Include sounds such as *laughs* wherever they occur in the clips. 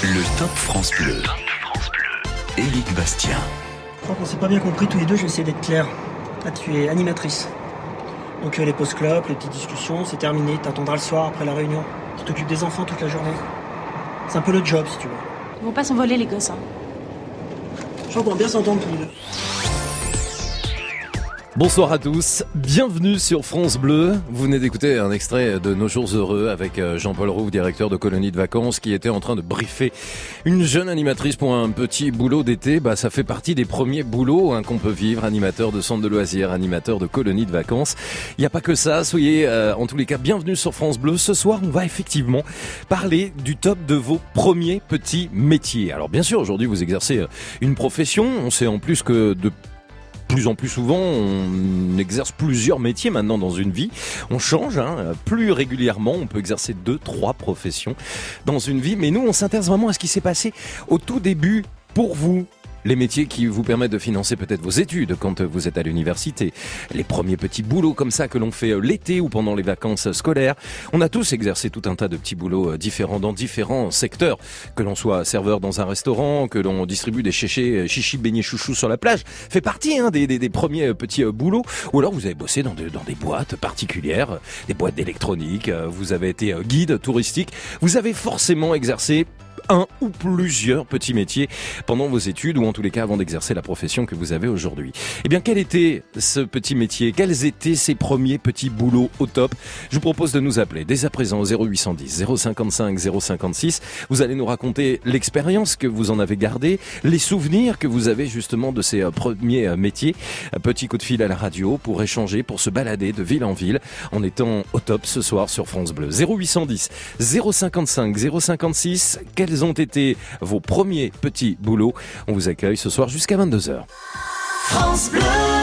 Le Top France Bleu. Éric Bastien. Je crois qu'on s'est pas bien compris tous les deux, j'essaie d'être clair. Ah, tu es animatrice. Donc euh, les post clopes les petites discussions, c'est terminé. T'attendras le soir après la réunion. Tu t'occupes des enfants toute la journée. C'est un peu le job si tu veux. Ils vont pas s'envoler les gosses. Hein. Je crois qu'on va bien s'entendre tous les deux. Bonsoir à tous, bienvenue sur France Bleu. Vous venez d'écouter un extrait de Nos jours heureux avec euh, Jean-Paul Roux, directeur de colonie de vacances, qui était en train de briefer une jeune animatrice pour un petit boulot d'été. Bah, ça fait partie des premiers boulots hein, qu'on peut vivre, animateur de centre de loisirs, animateur de colonie de vacances. Il n'y a pas que ça, soyez euh, en tous les cas bienvenue sur France Bleu. Ce soir, on va effectivement parler du top de vos premiers petits métiers. Alors bien sûr, aujourd'hui, vous exercez euh, une profession. On sait en plus que de plus en plus souvent, on exerce plusieurs métiers maintenant dans une vie. On change hein, plus régulièrement. On peut exercer deux, trois professions dans une vie. Mais nous, on s'intéresse vraiment à ce qui s'est passé au tout début pour vous, les métiers qui vous permettent de financer peut-être vos études quand vous êtes à l'université, les premiers petits boulots comme ça que l'on fait euh, l'été ou pendant les vacances scolaires. On a tous exercé tout un tas de petits boulots euh, différents dans différents secteurs, que l'on soit serveur dans un restaurant, que l'on distribue des chichis, euh, chichis beignets chouchous sur la plage, fait partie hein, des, premiers petits boulots. Ou alors vous avez bossé dans, dans des boîtes particulières, des boîtes d'électronique, vous avez été guide touristique, vous avez forcément exercé un ou plusieurs petits métiers pendant vos études ou en tous les cas avant d'exercer la profession que vous avez aujourd'hui. Eh bien, quel était ce petit métier? Quels étaient ces premiers petits boulots au top? Je vous propose de nous appeler dès à présent au 0810 055 056. Vous allez nous raconter l'expérience que vous en avez gardée, les souvenirs que vous avez justement de ces euh, premiers euh, métiers. Petit coup de fil à la radio pour échanger, pour se balader de ville en ville en étant au top ce soir sur France Bleu. 0810 055 056. Quels ont été vos premiers petits boulots? On vous accueille ce soir jusqu'à 22h. France Bleu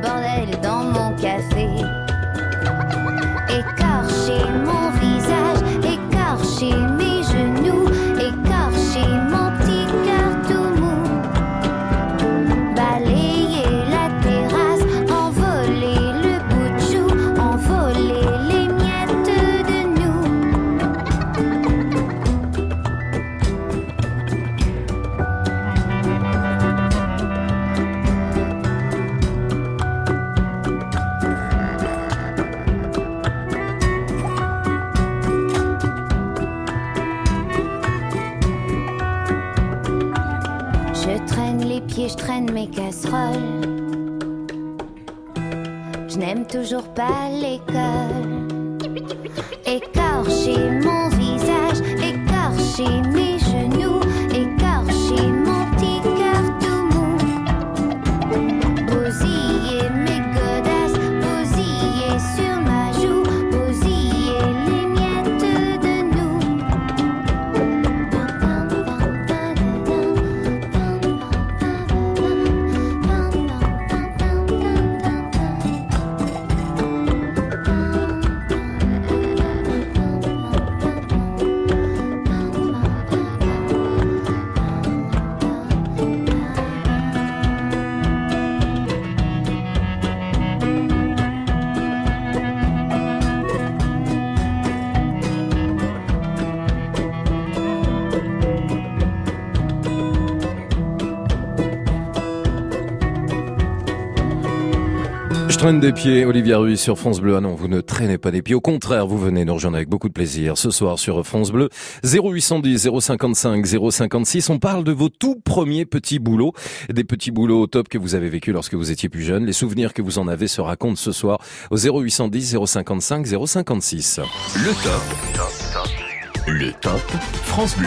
bordel dans mon café. Je n'aime toujours pas l'école. Traîne des pieds, Olivia Ruiz sur France Bleu. Ah non, vous ne traînez pas des pieds. Au contraire, vous venez nous rejoindre avec beaucoup de plaisir ce soir sur France Bleu. 0810 055 056. On parle de vos tout premiers petits boulots. Des petits boulots au top que vous avez vécu lorsque vous étiez plus jeune. Les souvenirs que vous en avez se racontent ce soir au 0810 055 056. Le top. Le top France Bleu.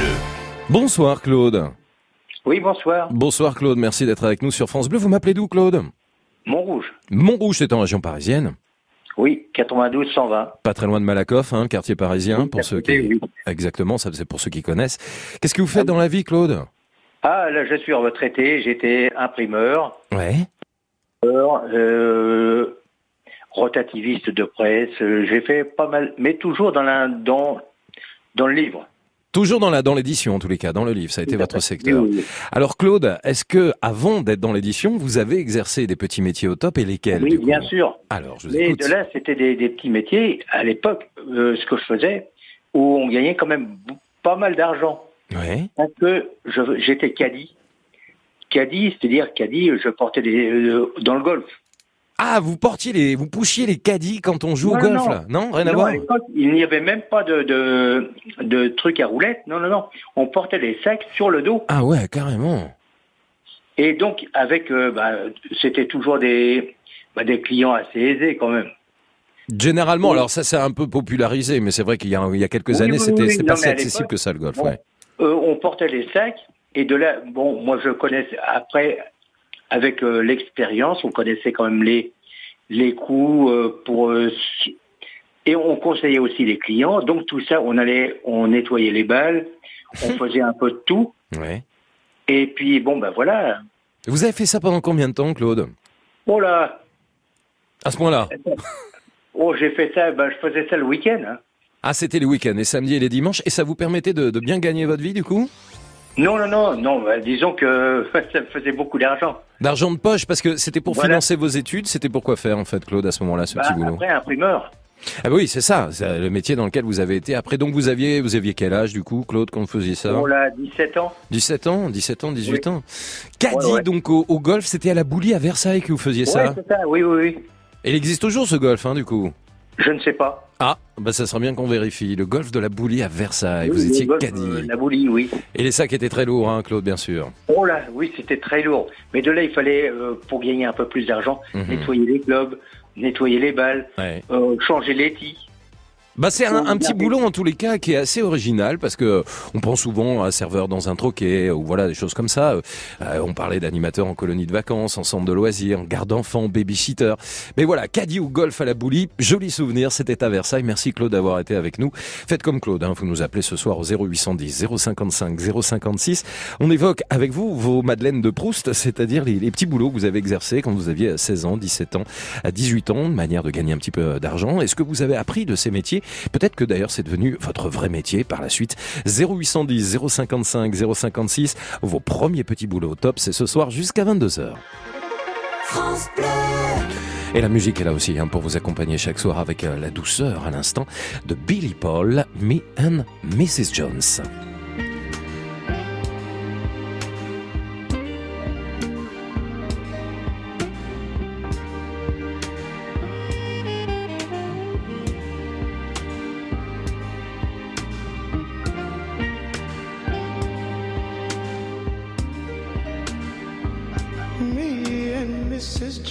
Bonsoir Claude. Oui, bonsoir. Bonsoir Claude, merci d'être avec nous sur France Bleu. Vous m'appelez d'où Claude? Montrouge. Montrouge, c'est en région parisienne. Oui, 92 120. Pas très loin de Malakoff, hein, quartier parisien, Oui, pour ceux qui... oui. Exactement, ça c'est pour ceux qui connaissent. Qu'est-ce que vous faites dans la vie Claude? Ah, là, je suis retraité. J'étais imprimeur, Ouais. euh, rotativiste de presse. Euh, J'ai fait pas mal, mais toujours dans, la, dans, dans le livre. Toujours dans la dans l'édition en tous les cas, dans le livre, ça a été votre secteur. Oui, oui, oui. Alors Claude, est-ce que avant d'être dans l'édition, vous avez exercé des petits métiers au top et lesquels Oui, bien sûr. Alors, je vous Mais écoute. de là, c'était des, des petits métiers, à l'époque, euh, ce que je faisais, où on gagnait quand même pas mal d'argent. Ouais. Parce que j'étais caddie. Caddie, c'est-à-dire caddie, je portais des, euh, dans le golf. Ah, vous portiez les vous poussiez les caddies quand on joue au golf non. là Non, rien à voir. à il n'y avait même pas de, de, de trucs à roulettes. Non, non, non. On portait des sacs sur le dos. Ah ouais, carrément. Et donc, avec, euh, bah, c'était toujours des, bah, des clients assez aisés quand même. Généralement, Oui. alors ça c'est un peu popularisé, mais c'est vrai qu'il y a, il y a quelques Oui, années, oui, c'était pas si accessible que ça le golf. bon, ouais. Euh, on portait les sacs. Et de là, bon, moi je connaissais, après, avec euh, l'expérience, on connaissait quand même les, les coûts euh, pour... euh, et on conseillait aussi les clients. Donc tout ça, on allait, on nettoyait les balles, on *laughs* faisait un peu de tout. Ouais. Et puis, bon, ben voilà. Vous avez fait ça pendant combien de temps, Claude? Oh là À ce point-là? *laughs* Oh, j'ai fait ça, ben, je faisais ça le week-end. hein. Ah, c'était les week-ends, les samedis et les dimanches, et ça vous permettait de, de bien gagner votre vie du coup? Non, non, non, non, ben, disons que *laughs* ça me faisait beaucoup d'argent. D'argent de poche, parce que c'était pour Voilà. financer vos études, c'était pour quoi faire en fait, Claude, à ce moment-là, ce Bah, petit boulot? après, imprimeur. Ah bah oui, c'est ça, c'est le métier dans lequel vous avez été. Après, donc vous aviez, vous aviez quel âge du coup, Claude, quand vous faisiez ça? On l'a 17 ans. 17 ans, 17 ans, 18 Oui. ans. Caddy, Ouais, ouais. donc au, au golf, c'était à la Boulie à Versailles que vous faisiez Ouais, ça. ça, oui, oui, oui. Et il existe toujours ce golf, hein, du coup? Je ne sais pas. Ah, bah ça serait bien qu'on vérifie. Le golf de la Boulie à Versailles. Oui, vous étiez golf, caddie. euh, la boulie, oui. Et les sacs étaient très lourds, hein, Claude, bien sûr. Oh là, oui, c'était très lourd. Mais de là, il fallait, euh, pour gagner un peu plus d'argent, Mhm. nettoyer les globes, nettoyer les balles, Ouais. euh, changer les tis. Bah c'est un, un petit boulot en tous les cas qui est assez original parce que on pense souvent à serveur dans un troquet ou voilà des choses comme ça. Euh, on parlait d'animateur en colonie de vacances, en centre de loisirs, en garde d'enfants, baby-sitter. Mais voilà, caddie ou golf à la boulie, joli souvenir, c'était à Versailles. Merci Claude d'avoir été avec nous. Faites comme Claude, hein, vous nous appelez ce soir au 0810 055 056. On évoque avec vous vos Madeleines de Proust, c'est-à-dire les, les petits boulots que vous avez exercés quand vous aviez 16 ans, 17 ans, à 18 ans, de manière de gagner un petit peu d'argent. Est-ce que vous avez appris de ces métiers Peut-être que d'ailleurs c'est devenu votre vrai métier par la suite. 0810 055 056, vos premiers petits boulots au top, c'est ce soir jusqu'à 22h. Et la musique est là aussi hein, pour vous accompagner chaque soir avec euh, la douceur à l'instant de Billy Paul, Me and Mrs. Jones.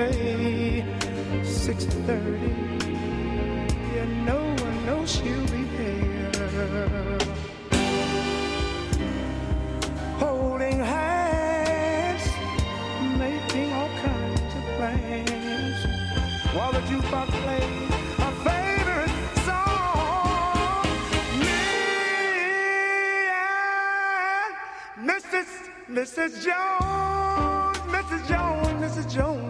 cafe, 6:30. And no one knows she'll be there. Holding hands, making all kinds of plans. While the jukebox plays and Mrs. Jones, Mrs. Jones, Mrs. Jones, Mrs.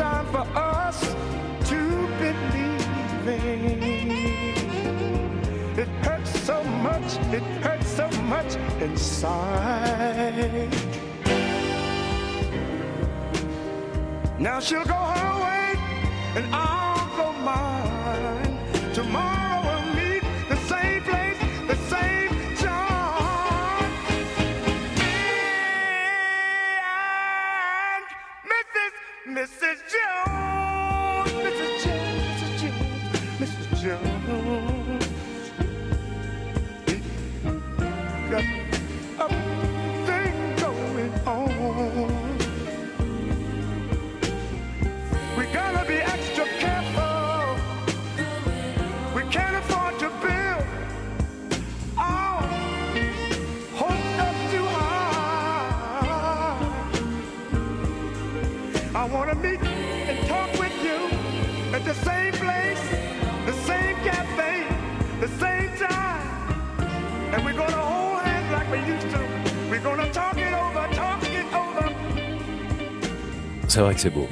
time for us to believe It hurts so much, it hurts so much inside. Now she'll go her way and I'll go mine. C'est vrai que c'est beau.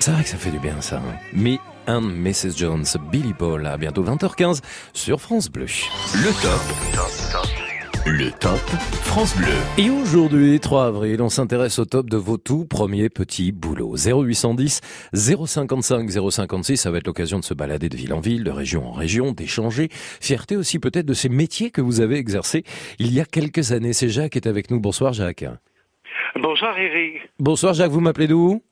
C'est vrai que ça fait du bien ça. hein. Me and Mrs. Jones, Billy Paul, à bientôt 20h15 sur France Bleu. Le top. Le top France Bleu. Et aujourd'hui, 3 avril, on s'intéresse au top de vos tout premiers petits boulots. 0810 055 056, ça va être l'occasion de se balader de ville en ville, de région en région, d'échanger. Fierté aussi peut-être de ces métiers que vous avez exercés il y a quelques années. C'est Jacques qui est avec nous. Bonsoir Jacques. Bonsoir Eric, Bonsoir Jacques, vous m'appelez d'où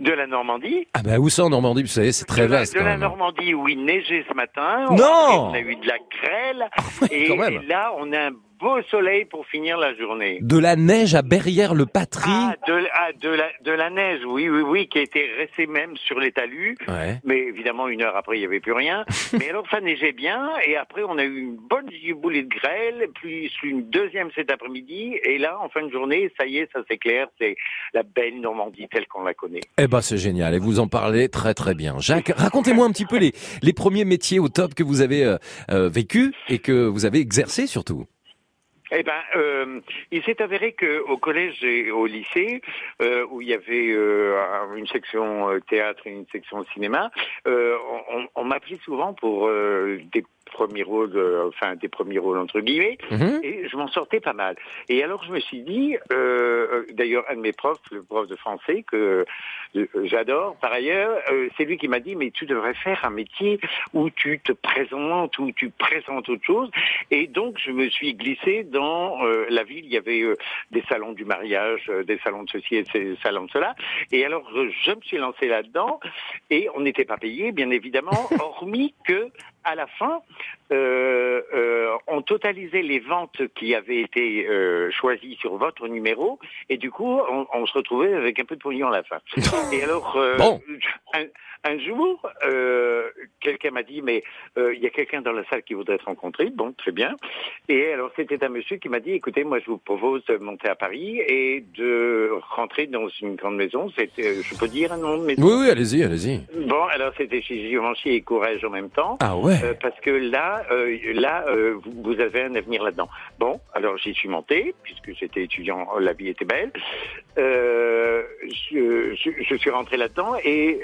de la Normandie. Ah bah où ça en Normandie? Vous savez, c'est très de la, vaste de la hein. Normandie où il neigeait ce matin. Non On a eu de la grêle. ouais, et, quand même. et là, on a un beau soleil pour finir la journée. De la neige à Berrière-le-Patry. Ah, de, ah, de, la, de la neige, oui, oui, oui, qui a été restée même sur les talus. Ouais. Mais évidemment, une heure après, il n'y avait plus rien. *laughs* Mais alors, ça neigeait bien. Et après, on a eu une bonne boulée de grêle, puis une deuxième cet après-midi. Et là, en fin de journée, ça y est, ça s'éclaire. C'est la belle Normandie telle qu'on la connaît. Eh ben c'est génial et vous en parlez très très bien. Jacques, racontez-moi un petit peu les, les premiers métiers au top que vous avez euh, euh, vécu et que vous avez exercé surtout. Eh ben, euh, il s'est avéré que au collège et au lycée, euh, où il y avait euh, une section euh, théâtre et une section cinéma, euh, on, on m'appelait souvent pour euh, des premiers rôles, enfin des premiers rôles entre guillemets, Mhm. et je m'en sortais pas mal. Et alors je me suis dit, d'ailleurs un de mes profs, le prof de français que j'adore par ailleurs, euh, c'est lui qui m'a dit mais tu devrais faire un métier où tu te présentes, où tu présentes autre chose. Et donc je me suis glissé dans euh, la ville. Il y avait euh, des salons du mariage, euh, des salons de ceci et des salons de cela. Et alors euh, je me suis lancé là-dedans et on n'était pas payé bien évidemment, *laughs* hormis que à la fin, euh, euh, on totalisait les ventes qui avaient été euh, choisies sur votre numéro, et du coup, on, on se retrouvait avec un peu de pognon à la fin. et alors, euh, Bon. un, un jour, euh, quelqu'un m'a dit, mais euh, il y a quelqu'un dans la salle qui voudrait te rencontrer. Bon, très bien. Et alors, c'était un monsieur qui m'a dit, écoutez, moi, je vous propose de monter à Paris et de rentrer dans une grande maison. C'était, je peux dire un nom de maison? Oui, oui, allez-y, allez-y. Bon, alors c'était chez Givenchy et Courage en même temps. Ah ouais. Euh, parce que là, euh, là, euh, vous, vous avez un avenir là-dedans. Bon, alors j'y suis monté puisque j'étais étudiant, la vie était belle. Je, je- je suis rentré là-dedans et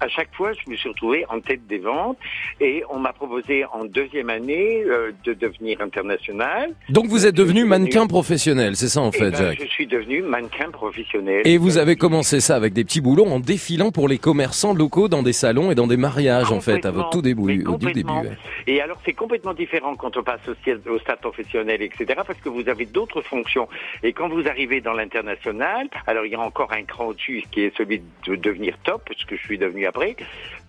à chaque fois, je me suis retrouvé en tête des ventes et on m'a proposé en deuxième année de devenir international. Donc vous êtes devenu mannequin professionnel, c'est ça en Et fait, ben, Jacques je suis devenu mannequin professionnel. Et vous avez commencé ça avec des petits boulots en défilant pour les commerçants locaux dans des salons et dans des mariages en fait, à votre tout début. Au début ouais. Et alors c'est complètement différent quand on passe au, stade professionnel, etc. Parce que vous avez d'autres fonctions. Et quand vous arrivez dans l'international, alors il y a encore un cran au-dessus qui est celui de devenir top, ce que je suis devenu après.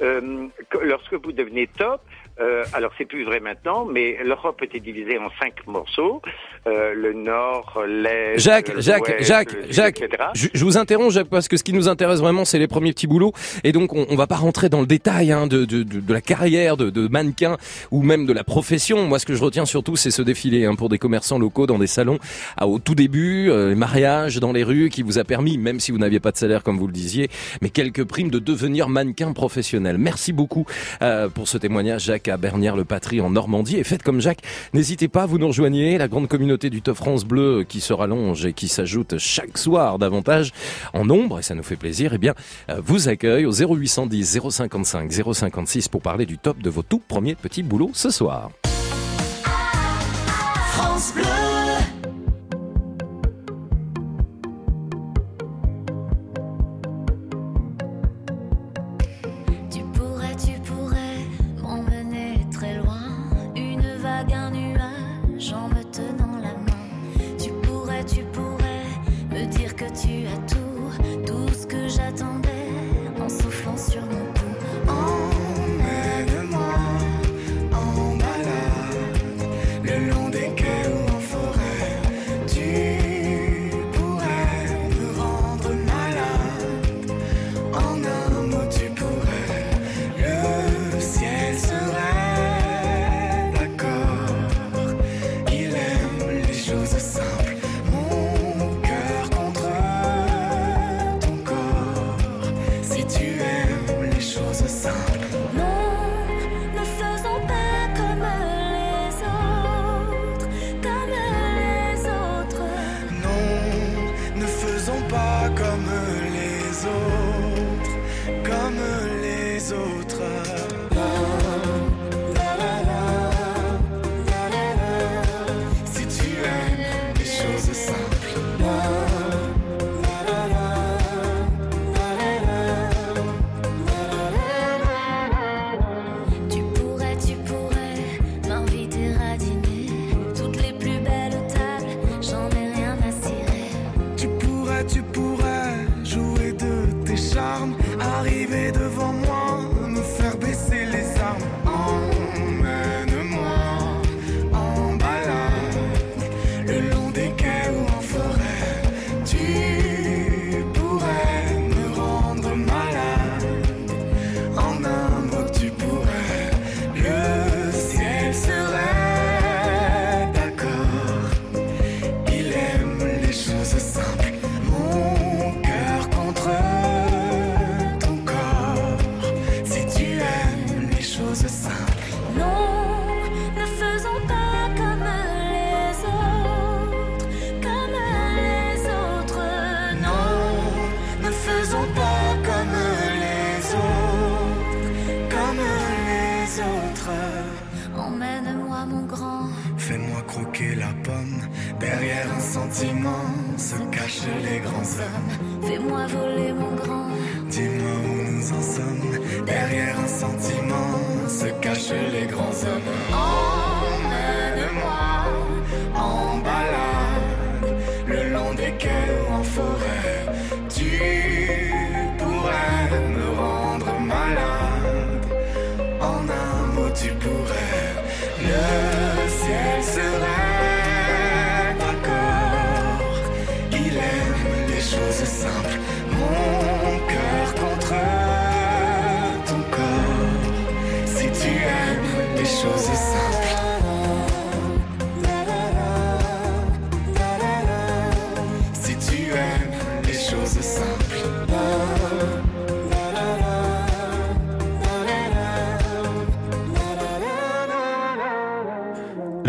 Euh, que- lorsque vous devenez top, euh, alors c'est plus vrai maintenant, mais l'Europe était divisée en cinq morceaux euh, le Nord, l'Est, Jacques, le Jacques, Ouest, Jacques, le Sud, Jacques, etc. je, je vous interromps Jacques parce que ce qui nous intéresse vraiment c'est les premiers petits boulots et donc on, on va pas rentrer dans le détail hein, de, de, de, de la carrière de, de mannequin ou même de la profession. Moi ce que je retiens surtout c'est ce défilé hein, pour des commerçants locaux dans des salons à, au tout début, euh, les mariages dans les rues qui vous a permis, même si vous n'aviez pas de salaire comme vous le disiez, mais quelques primes de devenir mannequin professionnel. Merci beaucoup euh, pour ce témoignage Jacques à Bernières-le-Patrie en Normandie et faites comme Jacques, n'hésitez pas, vous nous rejoignez, la grande communauté du Top France Bleu qui se rallonge et qui s'ajoute chaque soir davantage en nombre et ça nous fait plaisir, eh bien euh, vous accueille au 0810 055 056 pour parler du top de vos tout premiers petits boulots ce soir.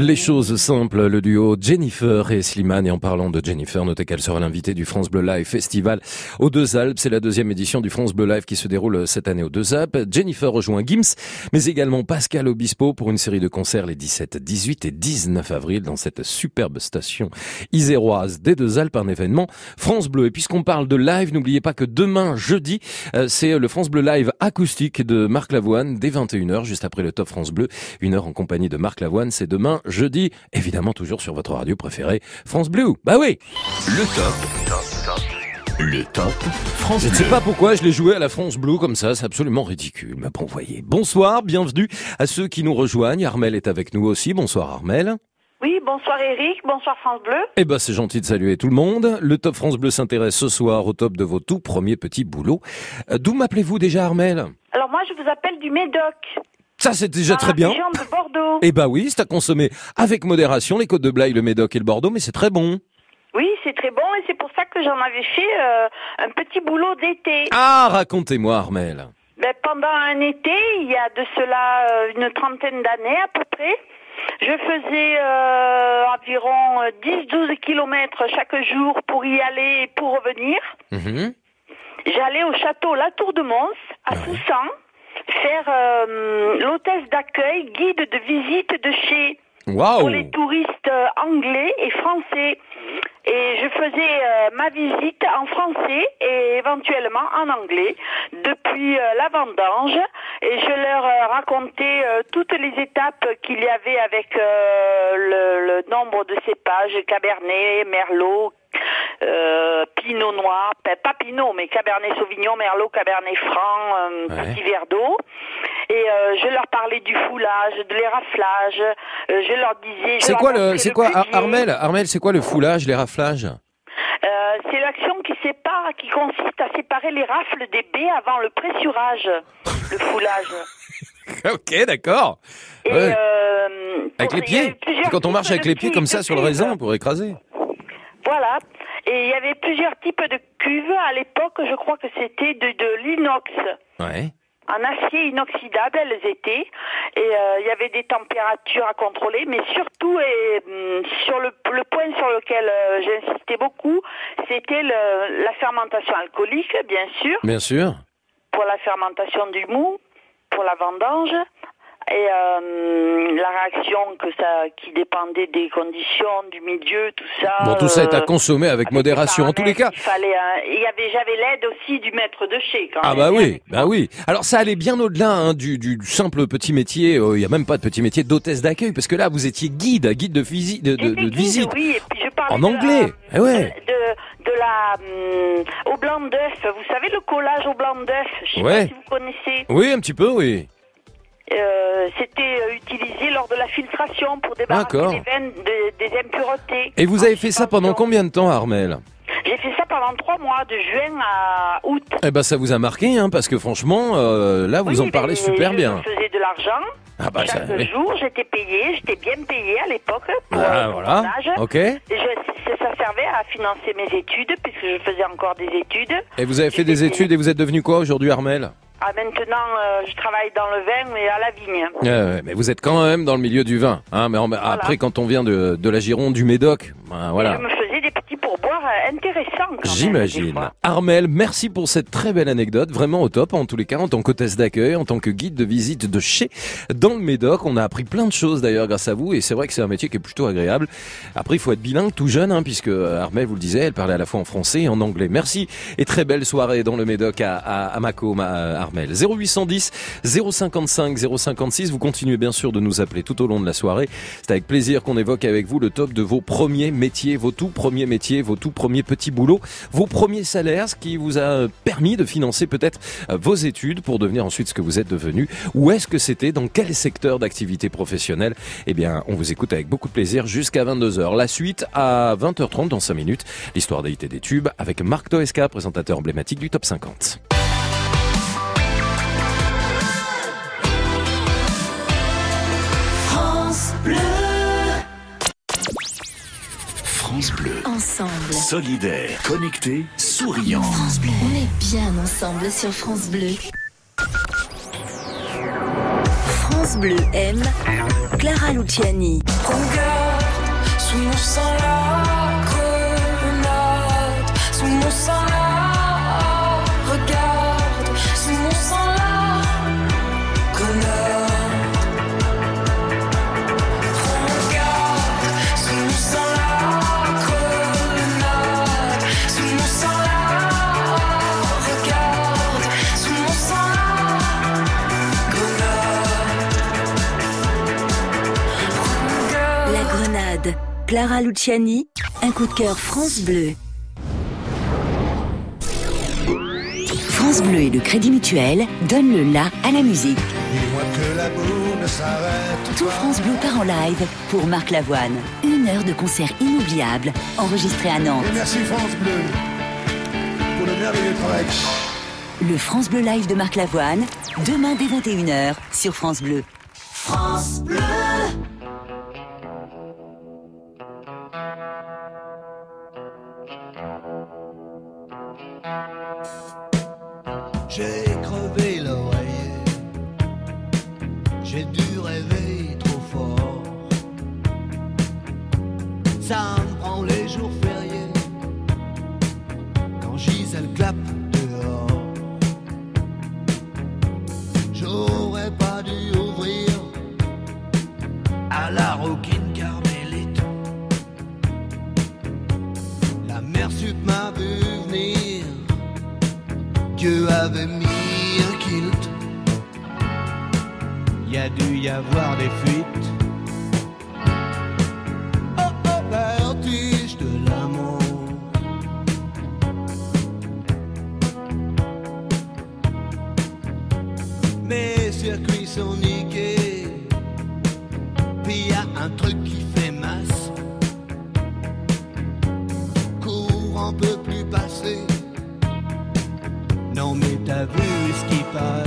Les choses simples, le duo Jennifer et Slimane. Et en parlant de Jennifer, notez qu'elle sera l'invitée du France Bleu Live Festival aux Deux Alpes. C'est la deuxième édition du France Bleu Live qui se déroule cette année aux Deux Alpes. Jennifer rejoint Gims, mais également Pascal Obispo pour une série de concerts les 17, 18 et 19 avril dans cette superbe station iséroise des Deux Alpes, un événement France Bleu. Et puisqu'on parle de live, n'oubliez pas que demain, jeudi, euh, c'est le France Bleu Live acoustique de Marc Lavoine dès 21h, juste après le Top France Bleu. Une heure en compagnie de Marc Lavoine, c'est demain jeudi, évidemment toujours sur votre radio préférée, France Bleu. Bah oui Le top. Le top France Je ne Bleu. sais pas pourquoi je l'ai joué à la France Bleu comme ça, c'est absolument ridicule. Mais bon, voyez. Bonsoir, bienvenue à ceux qui nous rejoignent. Armel est avec nous aussi. Bonsoir Armel. Oui, bonsoir Eric, bonsoir France Bleu. Eh ben, c'est gentil de saluer tout le monde. Le Top France Bleu s'intéresse ce soir au top de vos tout premiers petits boulots. Euh, D'où m'appelez-vous déjà Armel? Alors moi je vous appelle du Médoc. Ça, c'est déjà dans très bien. de Bordeaux. Eh ben oui, c'est à consommer avec modération, les côtes de Blaye, le Médoc et le Bordeaux, mais c'est très bon. Oui, c'est très bon et c'est pour ça que j'en avais fait euh, un petit boulot d'été. Ah, racontez-moi Armel. Ben, pendant un été, il y a de cela euh, une trentaine d'années à peu près, je faisais euh, environ euh, 10-12 kilomètres chaque jour pour y aller et pour revenir. Mhm. J'allais au château La Tour de Mons, à Soussan, faire euh, l'hôtesse d'accueil, guide de visite de chez pour Waouh les touristes euh, anglais et français. Et je faisais euh, ma visite en français et éventuellement en anglais depuis euh, la vendange. Et je leur euh, racontais toutes les étapes qu'il y avait avec le, le nombre de cépages, Cabernet, Merlot, euh, Pinot Noir, pas Pinot, mais Cabernet Sauvignon, Merlot, Cabernet Franc, euh, Ouais. petit verre d'eau. Et euh, je leur parlais du foulage, de l'éraflage. euh, je leur disais. C'est quoi le, c'est quoi. Armel, Armel, c'est quoi le foulage, les raflages Euh, C'est l'action qui sépare, qui consiste à séparer les rafles des baies avant le pressurage, le foulage. *laughs* Ok, d'accord. Ouais. Avec les pieds quand on marche avec les pieds comme ça sur le raisin pour écraser. Voilà. Et il y avait plusieurs types de cuves. À l'époque, je crois que c'était de, de l'inox. Ouais. En acier inoxydable, elles étaient. Et euh, il y avait des températures à contrôler. Mais surtout, et, hum, sur le, le point sur lequel euh, j'insistais beaucoup, c'était la fermentation alcoolique, bien sûr, Bien sûr. pour la fermentation du mou, pour la vendange. Et euh, la réaction que ça, qui dépendait des conditions, du milieu, tout ça. Bon, tout ça est à euh, consommer avec avec modération. En tous les cas. Il fallait, un- il y avait, j'avais l'aide aussi du maître de chez. Quand Ah bah hein, oui, bah oui. Alors ça allait bien au-delà hein, du, du simple petit métier. euh, Il y a même pas de petit métier d'hôtesse d'accueil parce que là vous étiez guide, guide de, physi- de, de, de guide, visite. Oui, et puis je parlais En de anglais, la- eh ouais. De, de la hum, au blanc d'œuf. Vous savez le collage au blanc d'œuf? Je sais Ouais. pas si vous connaissez. Oui, un petit peu, oui. Euh, C'était euh, utilisé lors de la filtration pour débarrasser des veines, de- des impuretés. Et vous En avez fait ça pendant combien de temps, Armel? J'ai fait ça pendant trois mois, de juin à août. Eh ben ça vous a marqué, hein, parce que franchement, euh, là vous Oui, en parlez super je bien. me faisais de l'argent. Ah bah ça. Chaque jour, j'étais payé, j'étais bien payé à l'époque pour, Ah, pour voilà. mon. Ok. Et je- ça servait à financer mes études, puisque je faisais encore des études. Et vous avez fait des études et vous êtes devenu quoi aujourd'hui, Armel? Ah, maintenant, euh, je travaille dans le vin, mais à la vigne. Mais vous êtes quand même dans le milieu du vin, hein. Mais en- après, quand on vient de, de la Gironde, du Médoc, ben, voilà. Je me faisais des petits pourboires euh, J'imagine. Armel, merci pour cette très belle anecdote, vraiment au top en tous les cas, en tant qu'hôtesse d'accueil, en tant que guide de visite de chez dans le Médoc. On a appris plein de choses d'ailleurs grâce à vous et c'est vrai que c'est un métier qui est plutôt agréable. Après, il faut être bilingue tout jeune, hein, puisque euh, Armel, vous le disiez, elle parlait à la fois en français et en anglais. Merci et très belle soirée dans le Médoc à, à, à Mako, ma- Armel. 0810 055 056. Vous continuez bien sûr de nous appeler tout au long de la soirée. C'est avec plaisir qu'on évoque avec vous le top de vos premiers métiers, vos tout premiers métiers, vos tout premiers petits boulots, vos premiers salaires, ce qui vous a permis de financer peut-être euh, vos études pour devenir ensuite ce que vous êtes devenu. Où est-ce que c'était? Dans quel secteur d'activité professionnelle? Eh bien, on vous écoute avec beaucoup de plaisir jusqu'à 22h. La suite à 20h30 dans 5 minutes. L'histoire d'AIT des tubes avec Marc Toesca, présentateur emblématique du Top 50. France Bleu. Solidaire, connecté, souriant. France Bleu. On est bien ensemble sur France Bleu. France Bleu aime Clara Luciani. Prends garde, sous mon sang la grenade, sous mon sang Clara Luciani, un coup de cœur France Bleu. France Bleu et le Crédit Mutuel donnent le la à la musique. Tout France Bleu part en live pour Marc Lavoine. Une heure de concert inoubliable, enregistré à Nantes. Et merci France Bleu pour le merveilleux travail. Le France Bleu Live de Marc Lavoine, demain dès 21h sur France Bleu. France Bleu Ça me prend les jours fériés, quand Gisèle clappe dehors. J'aurais pas dû ouvrir à la roquine carmélite. La mère sup m'a vu venir. Dieu avait mis un kilt. Y a dû y avoir des fuites. Ce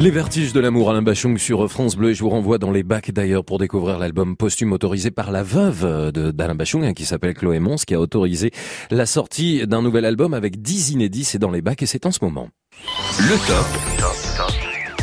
Les vertiges de l'amour Alain Bachung sur France Bleu et je vous renvoie dans les bacs d'ailleurs pour découvrir l'album posthume autorisé par la veuve d'Alain Bachung hein, qui s'appelle Chloé Mons qui a autorisé la sortie d'un nouvel album avec 10 inédits c'est dans les bacs et c'est en ce moment. Le top.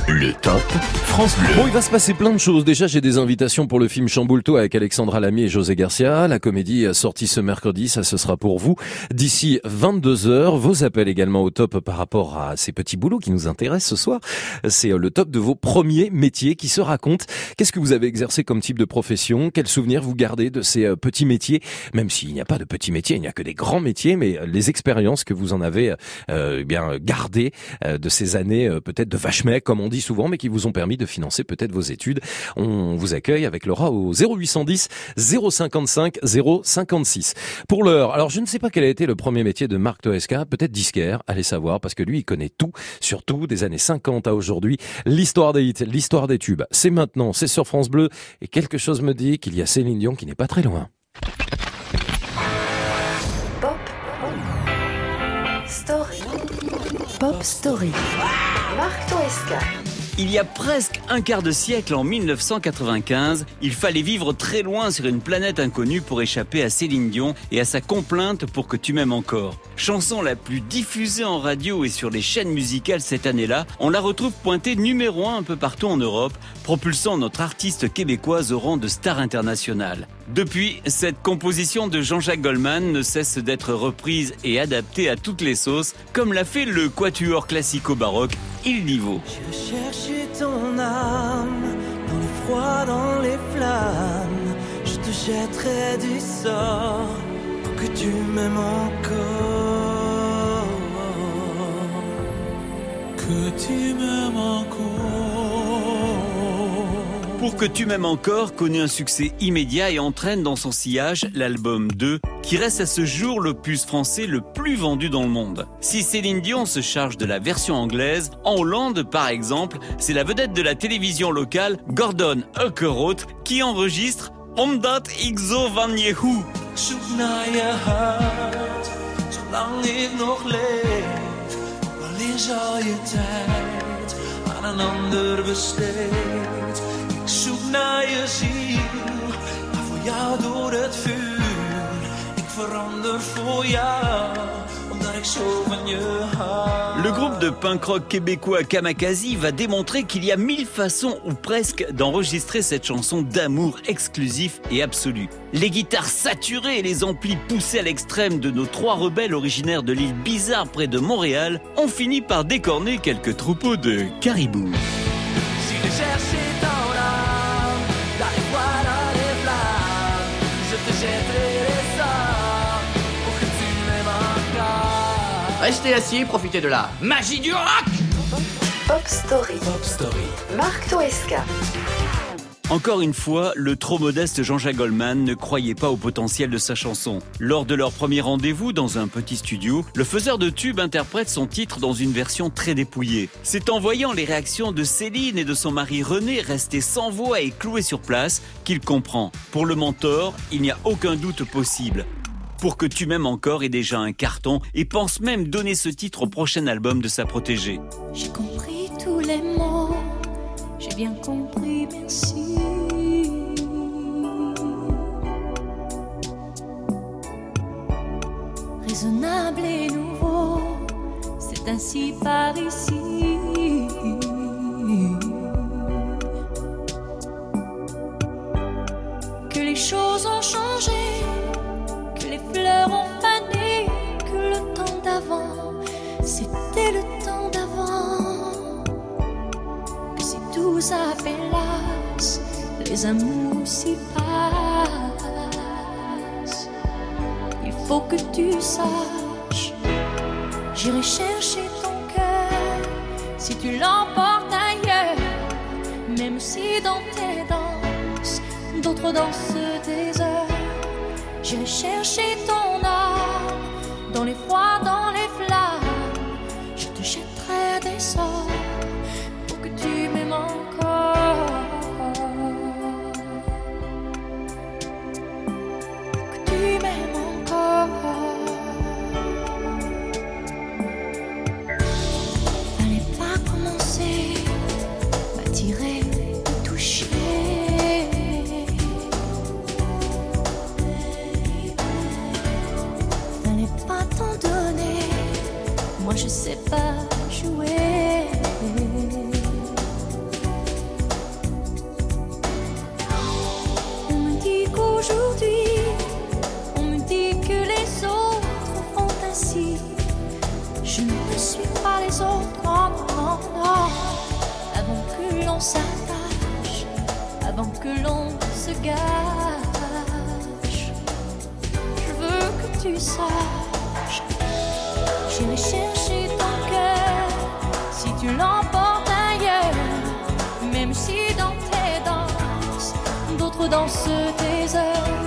Le top France Bleu. Bon, il va se passer plein de choses. Déjà, j'ai des invitations pour le film Chamboulto avec Alexandra Lamy et José Garcia. La comédie sortie ce mercredi, ça ce sera pour vous. D'ici 22 heures, vos appels également au top par rapport à ces petits boulots qui nous intéressent ce soir. C'est euh, le top de vos premiers métiers qui se racontent. Qu'est-ce que vous avez exercé comme type de profession? Quels souvenirs vous gardez de ces euh, petits métiers? Même s'il n'y a pas de petits métiers, il n'y a que des grands métiers, mais euh, les expériences que vous en avez euh, eh bien gardées de ces années peut-être de vache comme on dit souvent, mais qui vous ont permis de financer peut-être vos études. On vous accueille avec Laura au 0810 055 056. Pour l'heure, alors je ne sais pas quel a été le premier métier de Marc Toesca, peut-être disquaire, allez savoir, parce que lui, il connaît tout, surtout des années 50 à aujourd'hui. L'histoire des hits, l'histoire des tubes, c'est maintenant, c'est sur France Bleu, et quelque chose me dit qu'il y a Céline Dion qui n'est pas très loin. Story. Pop Story. Il y a presque un quart de siècle, en 1995, il fallait vivre très loin sur une planète inconnue pour échapper à Céline Dion et à sa complainte pour que tu m'aimes encore. Chanson la plus diffusée en radio et sur les chaînes musicales cette année-là, on la retrouve pointée numéro un un peu partout en Europe, propulsant notre artiste québécoise au rang de star internationale. Depuis, cette composition de Jean-Jacques Goldman ne cesse d'être reprise et adaptée à toutes les sauces, comme l'a fait le quatuor classico-baroque Il Divo. Chercher ton âme dans le froid, dans les flammes. Je te jetterai du sort pour que tu m'aimes encore. Que tu m'aimes encore. Pour que tu m'aimes encore connaît un succès immédiat et entraîne dans son sillage l'album 2, qui reste à ce jour l'opus français le plus vendu dans le monde. Si Céline Dion se charge de la version anglaise, en Hollande par exemple, c'est la vedette de la télévision locale, Gordon Ukkerhout, qui enregistre Omdat ik zo van je? Ik zoek naar je ziel, maar voor jou door het vuur. Ik verander voor jou, omdat ik zo van je hou. Le groupe de punk rock québécois Kamakazi va démontrer qu'il y a mille façons ou presque d'enregistrer cette chanson d'amour exclusif et absolu. Les guitares saturées et les amplis poussés à l'extrême de nos trois rebelles originaires de l'île bizarre près de Montréal ont fini par décorner quelques troupeaux de caribous. Si Restez assis, profitez de la magie du rock Pop Story. Pop Story. Marc Toesca. Encore une fois, le trop modeste Jean-Jacques Goldman ne croyait pas au potentiel de sa chanson. Lors de leur premier rendez-vous dans un petit studio, le faiseur de tubes interprète son titre dans une version très dépouillée. C'est en voyant les réactions de Céline et de son mari René rester sans voix et cloués sur place qu'il comprend. Pour le mentor, il n'y a aucun doute possible. Pour que tu m'aimes encore est déjà un carton et pense même donner ce titre au prochain album de sa protégée. J'ai compris tous les mots, j'ai bien compris, merci. Raisonnable et nouveau, c'est ainsi par ici. Que les choses ont changé, fleurs ont fané, que le temps d'avant, c'était le temps d'avant. Que si tout las, les amours s'y passent. Il faut que tu saches, j'irai chercher ton cœur si tu l'emportes ailleurs, même si dans tes danses, d'autres heures. J'irai chercher ton Je veux que tu saches. J'irai chercher ton cœur si tu l'emportes ailleurs. Même si dans tes danses, d'autres dansent tes heures.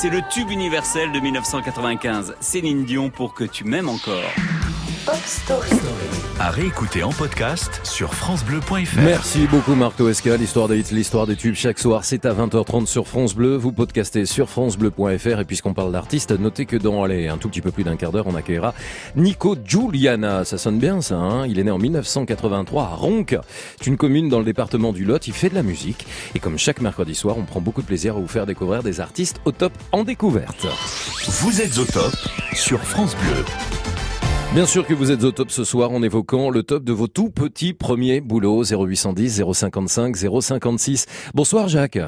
C'est le tube universel de 1995. Céline Dion pour que tu m'aimes encore. À réécouter en podcast sur FranceBleu.fr. Merci beaucoup Marc Toesca, l'histoire des hits, l'histoire des tubes chaque soir, c'est à 20h30 sur France Bleu, vous podcastez sur francebleu.fr et puisqu'on parle d'artistes, notez que dans allez, un tout petit peu plus d'un quart d'heure, on accueillera Nico Giuliana, ça sonne bien ça, hein? Il est né en 1983 à Ronc, c'est une commune dans le département du Lot, il fait de la musique. Et comme chaque mercredi soir, on prend beaucoup de plaisir à vous faire découvrir des artistes au top en découverte. Vous êtes au top sur France Bleu. Bien sûr que vous êtes au top ce soir en évoquant le top de vos tout petits premiers boulots 0810 055 056. Bonsoir Jacques.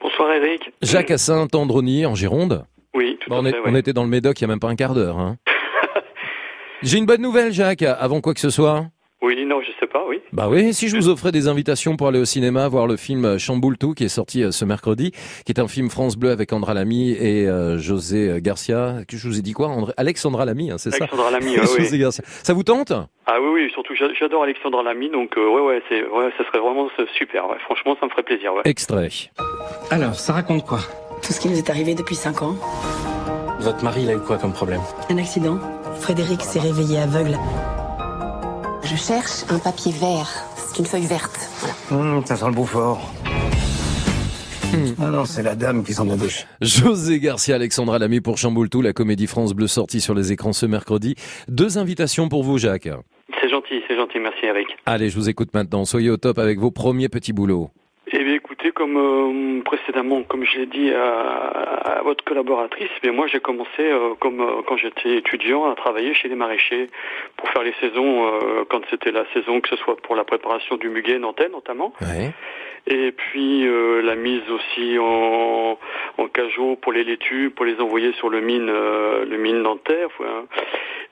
Bonsoir Eric. Jacques à Saint-Androny en Gironde. Oui, tout Bon, on, est- était dans le Médoc il y a même pas un quart d'heure. Hein. *laughs* J'ai une bonne nouvelle Jacques, avant quoi que ce soit. Oui, non, je sais pas, oui. Bah oui, si je vous offrais des invitations pour aller au cinéma voir le film Chamboultou qui est sorti euh, ce mercredi, qui est un film France Bleu avec Andra Lamy et euh, José Garcia. Je vous ai dit quoi André... Alexandra Lamy, hein, c'est ça? Alexandra Lamy, *laughs* ouais, José oui. Garcia. Ça vous tente? Ah oui, oui, surtout j'a- j'adore Alexandre Lamy, donc euh, ouais, ouais, c'est, ouais, ça serait vraiment super. Ouais. Franchement, ça me ferait plaisir. Ouais. Extrait. Alors, ça raconte quoi? Tout ce qui nous est arrivé depuis 5 ans. Votre mari, il a eu quoi comme problème? Un accident. Frédéric s'est réveillé aveugle. Je cherche un papier vert. C'est une feuille verte. Voilà. Hum, Ça sent le Beaufort. Ah non, c'est la dame qui s'en embauche. José Garcia, Alexandra Lamy pour Chamboultou, la comédie France Bleu sortie sur les écrans ce mercredi. Deux invitations pour vous Jacques. C'est gentil, c'est gentil, merci Eric. Allez, je vous écoute maintenant. Soyez au top avec vos premiers petits boulots. Eh bien, comme euh, précédemment, comme je l'ai dit à, à votre collaboratrice, bien, moi j'ai commencé euh, comme euh, quand j'étais étudiant à travailler chez les maraîchers pour faire les saisons euh, quand c'était la saison, que ce soit pour la préparation du muguet nantais notamment. Ouais. Et puis euh, la mise aussi en, en cajot pour les laitues, pour les envoyer sur le mine, euh, le mine nantais. voilà.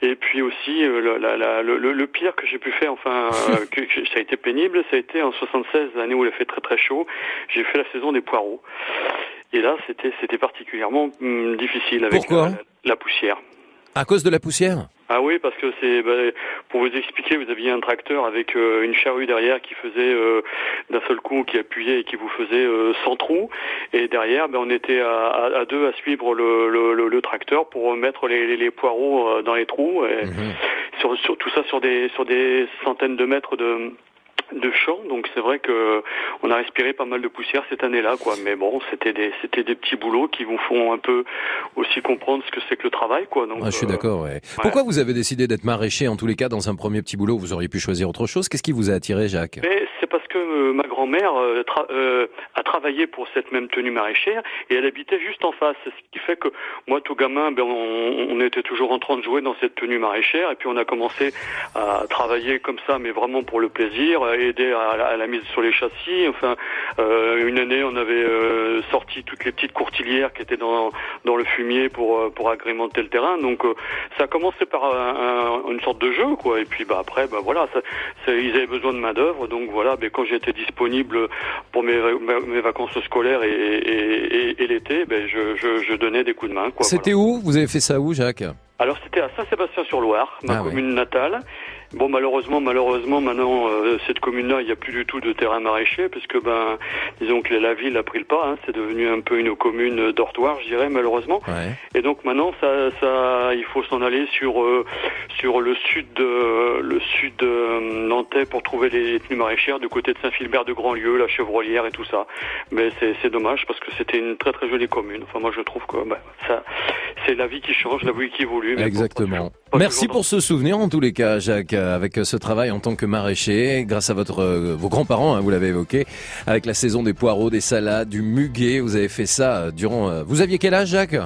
Et puis aussi euh, le, la- la- le, le- pire que j'ai pu faire, enfin euh, *laughs* que, que ça a été pénible, ça a été en 76, l'année où il a fait très très chaud. J'ai fait la saison des poireaux. Et là, c'était c'était particulièrement hum, difficile avec euh, la, la poussière. À cause de la poussière? Ah oui, parce que c'est bah, pour vous expliquer, vous aviez un tracteur avec euh, une charrue derrière qui faisait euh, d'un seul coup, qui appuyait et qui vous faisait euh, 100 trous, et derrière, ben, on était à, à- à deux à suivre le, le, le- le tracteur pour mettre les, les, les poireaux euh, dans les trous, et sur, sur tout ça sur des sur des centaines de mètres de de champs, donc c'est vrai que on a respiré pas mal de poussière cette année-là, quoi. Mais bon, c'était des c'était des petits boulots qui vous font un peu aussi comprendre ce que c'est que le travail, quoi. Donc, Ah, je suis euh, d'accord, ouais. Pourquoi vous avez décidé d'être maraîcher en tous les cas dans un premier petit boulot Vous auriez pu choisir autre chose? Qu'est-ce qui vous a attiré, Jacques? Mais c'est parce que euh, ma grand-mère euh, euh, a travaillé pour cette même tenue maraîchère et elle habitait juste en face. Ce qui fait que moi, tout gamin, ben, on, était toujours en train de jouer dans cette tenue maraîchère et puis on a commencé à travailler comme ça, mais vraiment pour le plaisir, à aider à, la- mise sur les châssis. Enfin, euh, une année, on avait sorti toutes les petites courtilières qui étaient dans, dans le fumier pour, pour agrémenter le terrain. Donc ça a commencé par un- un- une sorte de jeu, quoi. Et puis bah après, bah voilà, ils avaient besoin de main d'œuvre, donc voilà. Ben, quand j'étais disponible pour mes, vacances scolaires et, et, et- et l'été, ben je, je, je donnais des coups de main. C'était où? Vous avez fait ça où, Jacques? Alors c'était à Saint-Sébastien-sur-Loire, ma Ah ouais. commune natale. Bon, malheureusement, malheureusement, maintenant, euh, cette commune-là, il n'y a plus du tout de terrain maraîcher, parce que, ben, disons que la ville a pris le pas. hein. c'est devenu un peu une commune dortoir, je dirais, malheureusement. Et donc maintenant, ça, ça, il faut s'en aller sur euh, sur le sud, de, le sud euh, nantais pour trouver les tenues maraîchères du côté de Saint-Philbert de Grandlieu, la Chevrolière et tout ça. Mais c'est c'est dommage parce que c'était une très très jolie commune. Enfin, moi, je trouve que ben, ça, c'est la vie qui change, la vie qui évolue. mais bon, Exactement. Merci pour ce souvenir en tous les cas, Jacques, euh, avec ce travail en tant que maraîcher, grâce à votre euh, vos grands-parents, hein, vous l'avez évoqué, avec la saison des poireaux, des salades, du muguet. Vous avez fait ça euh, durant. euh, Vous aviez quel âge, Jacques?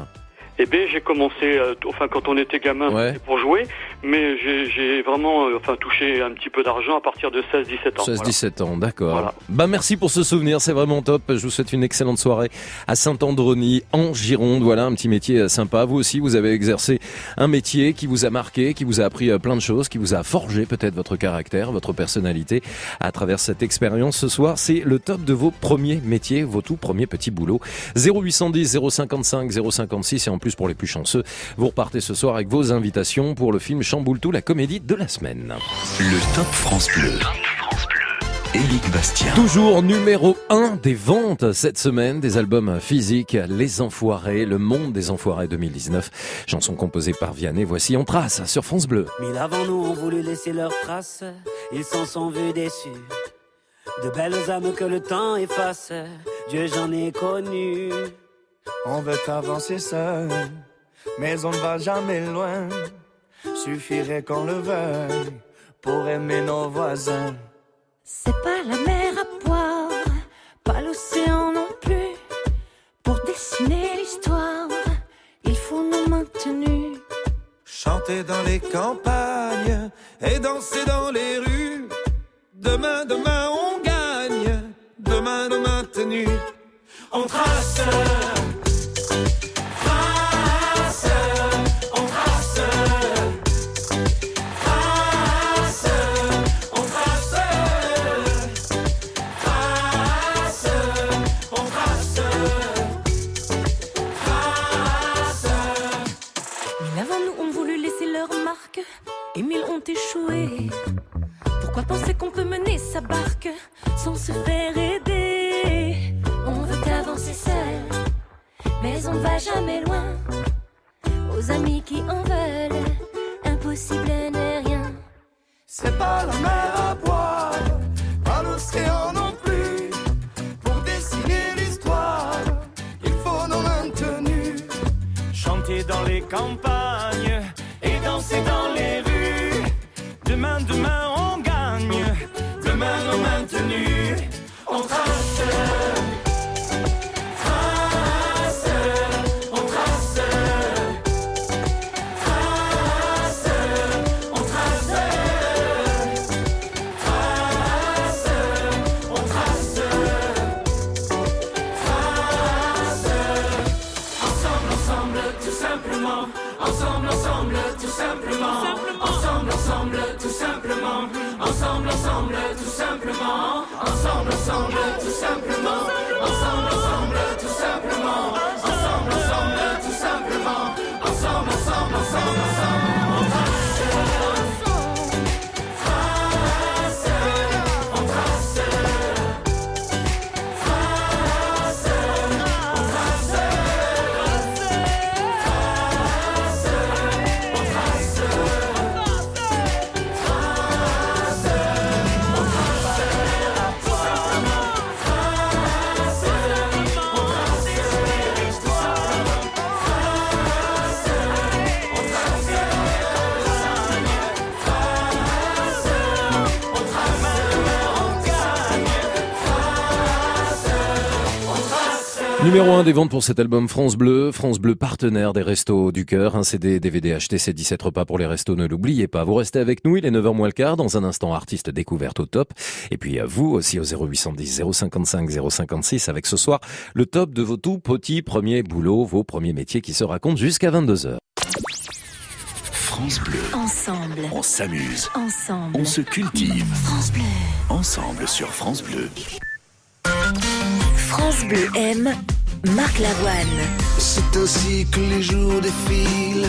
Eh bien, j'ai commencé, euh, enfin, quand on était gamin, pour jouer, mais j'ai vraiment, euh, enfin, touché un petit peu d'argent à partir de 16-17 ans. 16-17 ans, d'accord. Bah merci pour ce souvenir, c'est vraiment top. Je vous souhaite une excellente soirée à Saint-Androny, en Gironde. Voilà un petit métier euh, sympa. Vous aussi, vous avez exercé un métier qui vous a marqué, qui vous a appris plein de choses, qui vous a forgé peut-être votre caractère, votre personnalité à travers cette expérience. Ce soir, c'est le top de vos premiers métiers, vos tout premiers petits boulots. 0810 055 056 et en plus pour les plus chanceux, vous repartez ce soir avec vos invitations pour le film Chamboule-tout, la comédie de la semaine. Le Top France Bleu. Éric Bastien. Toujours numéro 1 des ventes cette semaine des albums physiques Les Enfoirés, le monde des Enfoirés 2019. Chanson composée par Vianney, voici en trace sur France Bleu. Mille avant nous ont voulu laisser leurs traces, ils s'en sont vus déçus. De belles âmes que le temps efface, Dieu j'en ai connu. On veut avancer seul, mais on ne va jamais loin. Suffirait qu'on le veuille pour aimer nos voisins. C'est pas la mer à boire, pas l'océan non plus. Pour dessiner l'histoire, il faut nos maintenus. Chanter dans les campagnes et danser dans les rues. Demain, demain, on gagne. Demain, demain, tenu. On. Trace. Pourquoi penser qu'on peut mener sa barque sans se faire aider? On veut avancer seul, mais on va jamais loin. Aux amis qui en veulent, impossible n'est rien. C'est pas la mer à boire, pas l'océan non plus. Pour dessiner l'histoire, il faut nos maintenus. Chanter dans les campagnes et danser dans les rues. Demain, demain, on. Demain, nos maintenus. Ensemble, ensemble, tout simplement. Numéro 1 des ventes pour cet album France Bleu. France Bleu partenaire des Restos du Cœur. Un CD, DVD acheté, c'est 17 repas pour les restos. Ne l'oubliez pas. Vous restez avec nous. Il est 9h moins le quart. Dans un instant, artiste découverte au top. Et puis à vous aussi au 0810 055 056 avec ce soir le top de vos tout petits premiers boulots, vos premiers métiers qui se racontent jusqu'à 22h. France Bleu. Ensemble. On s'amuse. Ensemble. On se cultive. France Bleu. Ensemble sur France Bleu. France Bleu aime Marc Lavoine. C'est ainsi que les jours défilent,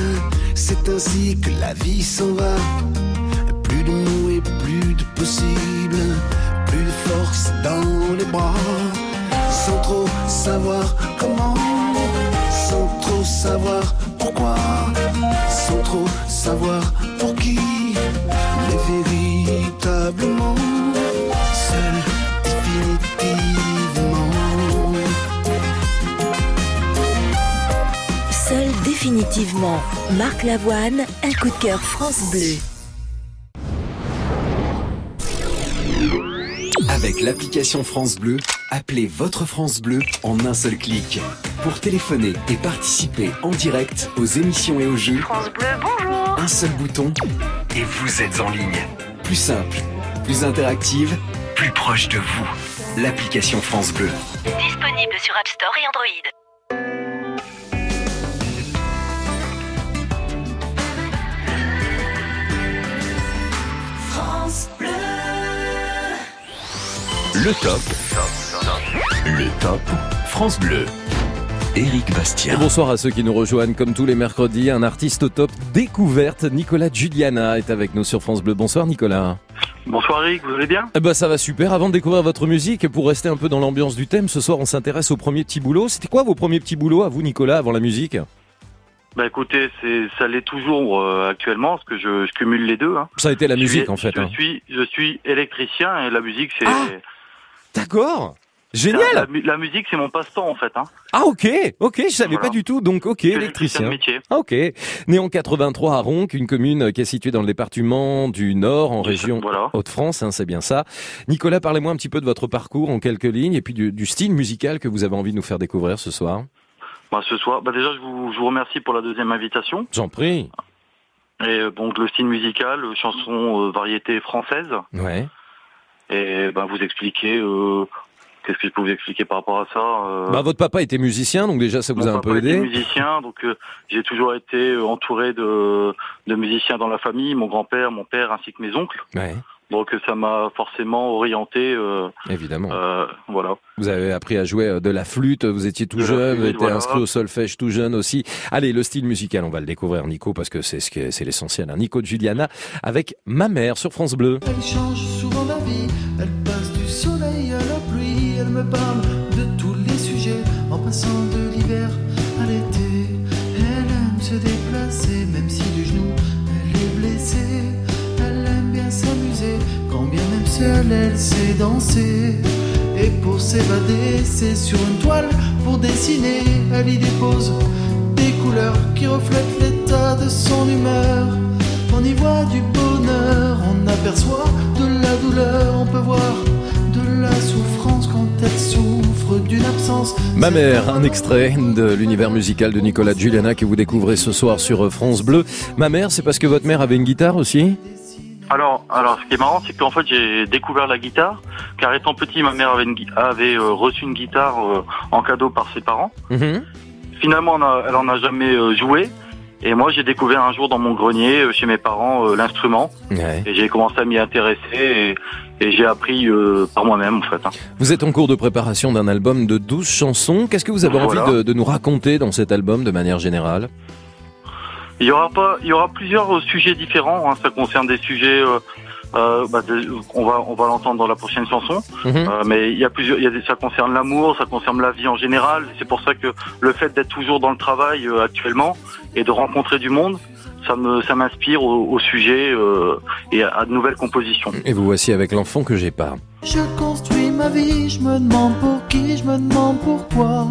c'est ainsi que la vie s'en va. Plus de mots et plus de possible. Plus de force dans les bras. Sans trop savoir comment. Sans trop savoir pourquoi. Sans trop savoir pour qui. Définitivement, Marc Lavoine, un coup de cœur France Bleu. Avec l'application France Bleu, appelez votre France Bleu en un seul clic. Pour téléphoner et participer en direct aux émissions et aux jeux, France Bleu, bonjour. un seul bouton et vous êtes en ligne. Plus simple, plus interactive, plus proche de vous. L'application France Bleu. Disponible sur App Store et Android. France Bleu. Le top. Le top France Bleu. Éric Et Bastien. bonsoir à ceux qui nous rejoignent comme tous les mercredis. Un artiste au top découverte, Nicolas Giuliana est avec nous sur France Bleu. Bonsoir Nicolas. Bonsoir Eric, vous allez bien? Eh ben ça va super. Avant de découvrir votre musique, pour rester un peu dans l'ambiance du thème, ce soir on s'intéresse au premier petit boulot. C'était quoi vos premiers petits boulots à vous Nicolas avant la musique? Bah écoutez, c'est ça l'est toujours euh, actuellement parce que je, je cumule les deux. hein. Ça a été la musique en fait. Je hein. suis je suis électricien et la musique c'est D'accord. c'est- Génial. La, mu- la musique c'est mon passe-temps en fait. Hein. Ah ok, ok, je savais Voilà. pas du tout. Donc ok, électricien. métier. Ah, ok. Né en 83 à Ronc, une commune qui est située dans le département du Nord, en région Hauts-de-France, hein, c'est bien ça. Nicolas, parlez-moi un petit peu de votre parcours en quelques lignes et puis du, du style musical que vous avez envie de nous faire découvrir ce soir. Bah, ce soir, bah déjà je vous, je vous remercie pour la deuxième invitation. J'en prie. Et euh, donc le style musical, euh, chanson euh, variété française. Ouais. Et ben vous expliquer euh, qu'est-ce que je peux vous expliquer par rapport à ça. euh, Bah, votre papa était musicien, donc déjà ça vous Mon a un papa peu était aidé. musicien, donc j'ai toujours été entouré de, de musiciens dans la famille, mon grand-père, mon père ainsi que mes oncles. Ouais. Donc ça m'a forcément orienté. euh, Évidemment. euh, voilà. Vous avez appris à jouer euh, de la flûte, vous étiez tout De jeune, vous étiez voilà. inscrit au solfège tout jeune aussi. Allez, le style musical, on va le découvrir Nico parce que c'est ce que c'est l'essentiel. hein. Nico Giuliana avec ma mère sur France Bleu. Elle change souvent d'avis, elle passe du soleil à la pluie, elle me parle de tous les sujets, en passant de l'hiver elle sait danser. Et pour s'évader, c'est sur une toile pour dessiner, elle y dépose des couleurs qui reflètent l'état de son humeur. On y voit du bonheur, on aperçoit de la douleur, on peut voir de la souffrance quand elle souffre d'une absence. Ma mère, un extrait de l'univers musical de Nicolas Giuliana que vous découvrez ce soir sur France Bleu. Ma mère, c'est parce que votre mère avait une guitare aussi? Alors, alors, ce qui est marrant, c'est qu'en fait, j'ai découvert la guitare, car étant petit, ma mère avait, une gui- avait euh, reçu une guitare euh, en cadeau par ses parents. Mhm. Finalement, on a- elle en a jamais euh, joué. Et moi, j'ai découvert un jour dans mon grenier, chez mes parents, l'instrument. Ouais. Et j'ai commencé à m'y intéresser et, et j'ai appris par moi-même, en fait. hein. Vous êtes en cours de préparation d'un album de 12 chansons. Qu'est-ce que vous avez Voilà. envie de, de nous raconter dans cet album de manière générale? Il y aura pas, il y aura plusieurs euh, sujets différents. hein. Ça concerne des sujets. euh, euh, bah, de- on va, on va l'entendre dans la prochaine chanson. Mhm. Euh, mais il y a plusieurs. Il y a des, ça concerne l'amour, ça concerne la vie en général. C'est pour ça que le fait d'être toujours dans le travail euh, actuellement et de rencontrer du monde, ça me, ça m'inspire au, au sujet euh, et à, à de nouvelles compositions. Et vous voici avec l'enfant que j'ai pas. Je construis ma vie, je me demande pour qui, je me demande pourquoi.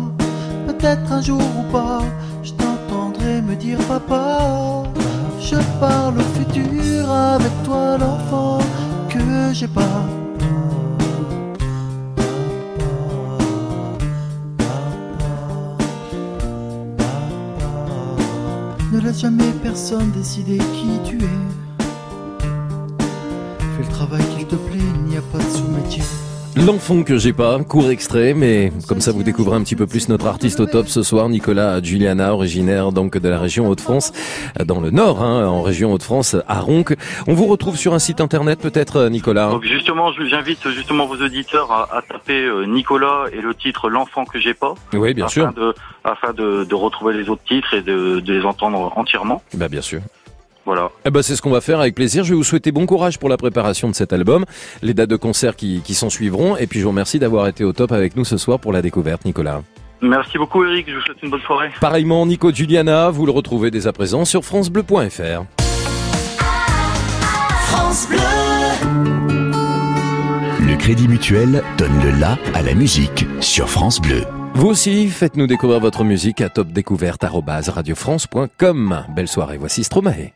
Peut-être un jour ou pas, me dire papa. Je parle au futur avec toi, l'enfant que j'ai pas. Ne laisse jamais personne décider qui tu es. Fais le travail qui te plaît, il n'y a pas de. L'enfant que j'ai pas, court extrait, mais comme ça vous découvrez un petit peu plus notre artiste au top ce soir, Nicolas Giuliana, originaire donc de la région Hauts-de-France, dans le Nord, hein, en région Hauts-de-France, à Ronc. On vous retrouve sur un site internet peut-être, Nicolas? Donc justement, j'invite justement vos auditeurs à, à taper euh, Nicolas et le titre L'enfant que j'ai pas. Oui, bien afin sûr. De, afin de, de retrouver les autres titres et de, de les entendre entièrement. Bah bien sûr. Voilà. Eh ben, c'est ce qu'on va faire avec plaisir. Je vais vous souhaiter bon courage pour la préparation de cet album, les dates de concert qui, qui s'en suivront. Et puis, je vous remercie d'avoir été au top avec nous ce soir pour la découverte, Nicolas. Merci beaucoup Eric, je vous souhaite une bonne soirée. Pareillement, Nico Juliana, vous le retrouvez dès à présent sur FranceBleu.fr. France Bleu. Le Crédit Mutuel donne le la à la musique sur France Bleu. Vous aussi, faites-nous découvrir votre musique à topdécouverte.radiofrance.com. Belle soirée, voici Stromae.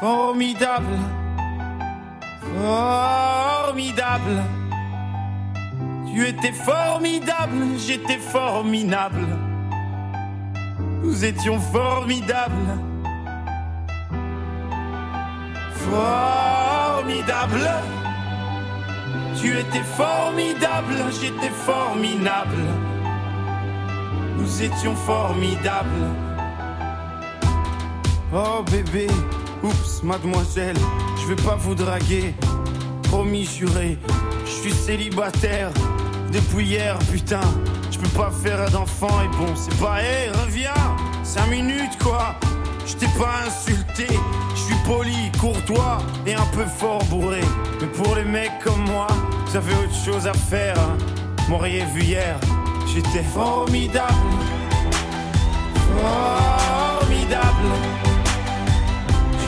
Formidable, formidable. Tu étais formidable, j'étais formidable. Nous étions formidables. Formidable. Tu étais formidable, j'étais formidable. Nous étions formidables. Oh bébé, oups, mademoiselle, je vais pas vous draguer. Promis, juré, je suis célibataire depuis hier, putain. Je peux pas faire d'enfant et bon, c'est pas, hé, reviens, cinq minutes quoi. Je t'ai pas insulté, je suis poli, courtois et un peu fort bourré. Mais pour les mecs comme moi, vous avez autre chose à faire. Hein. M'auriez vu hier, j'étais formidable. Formidable.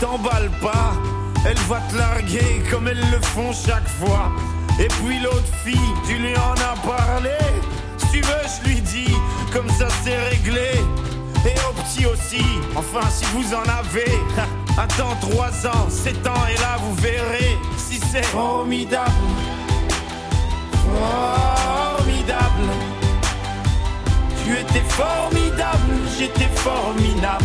t'emballe pas. Elle va te larguer comme elles le font chaque fois. Et puis l'autre fille, tu lui en as parlé. Si tu veux, je lui dis, comme ça c'est réglé. Et au petit aussi, enfin si vous en avez. Attends 3 ans, 7 ans, et là vous verrez si c'est formidable. Formidable. Tu étais formidable, j'étais formidable.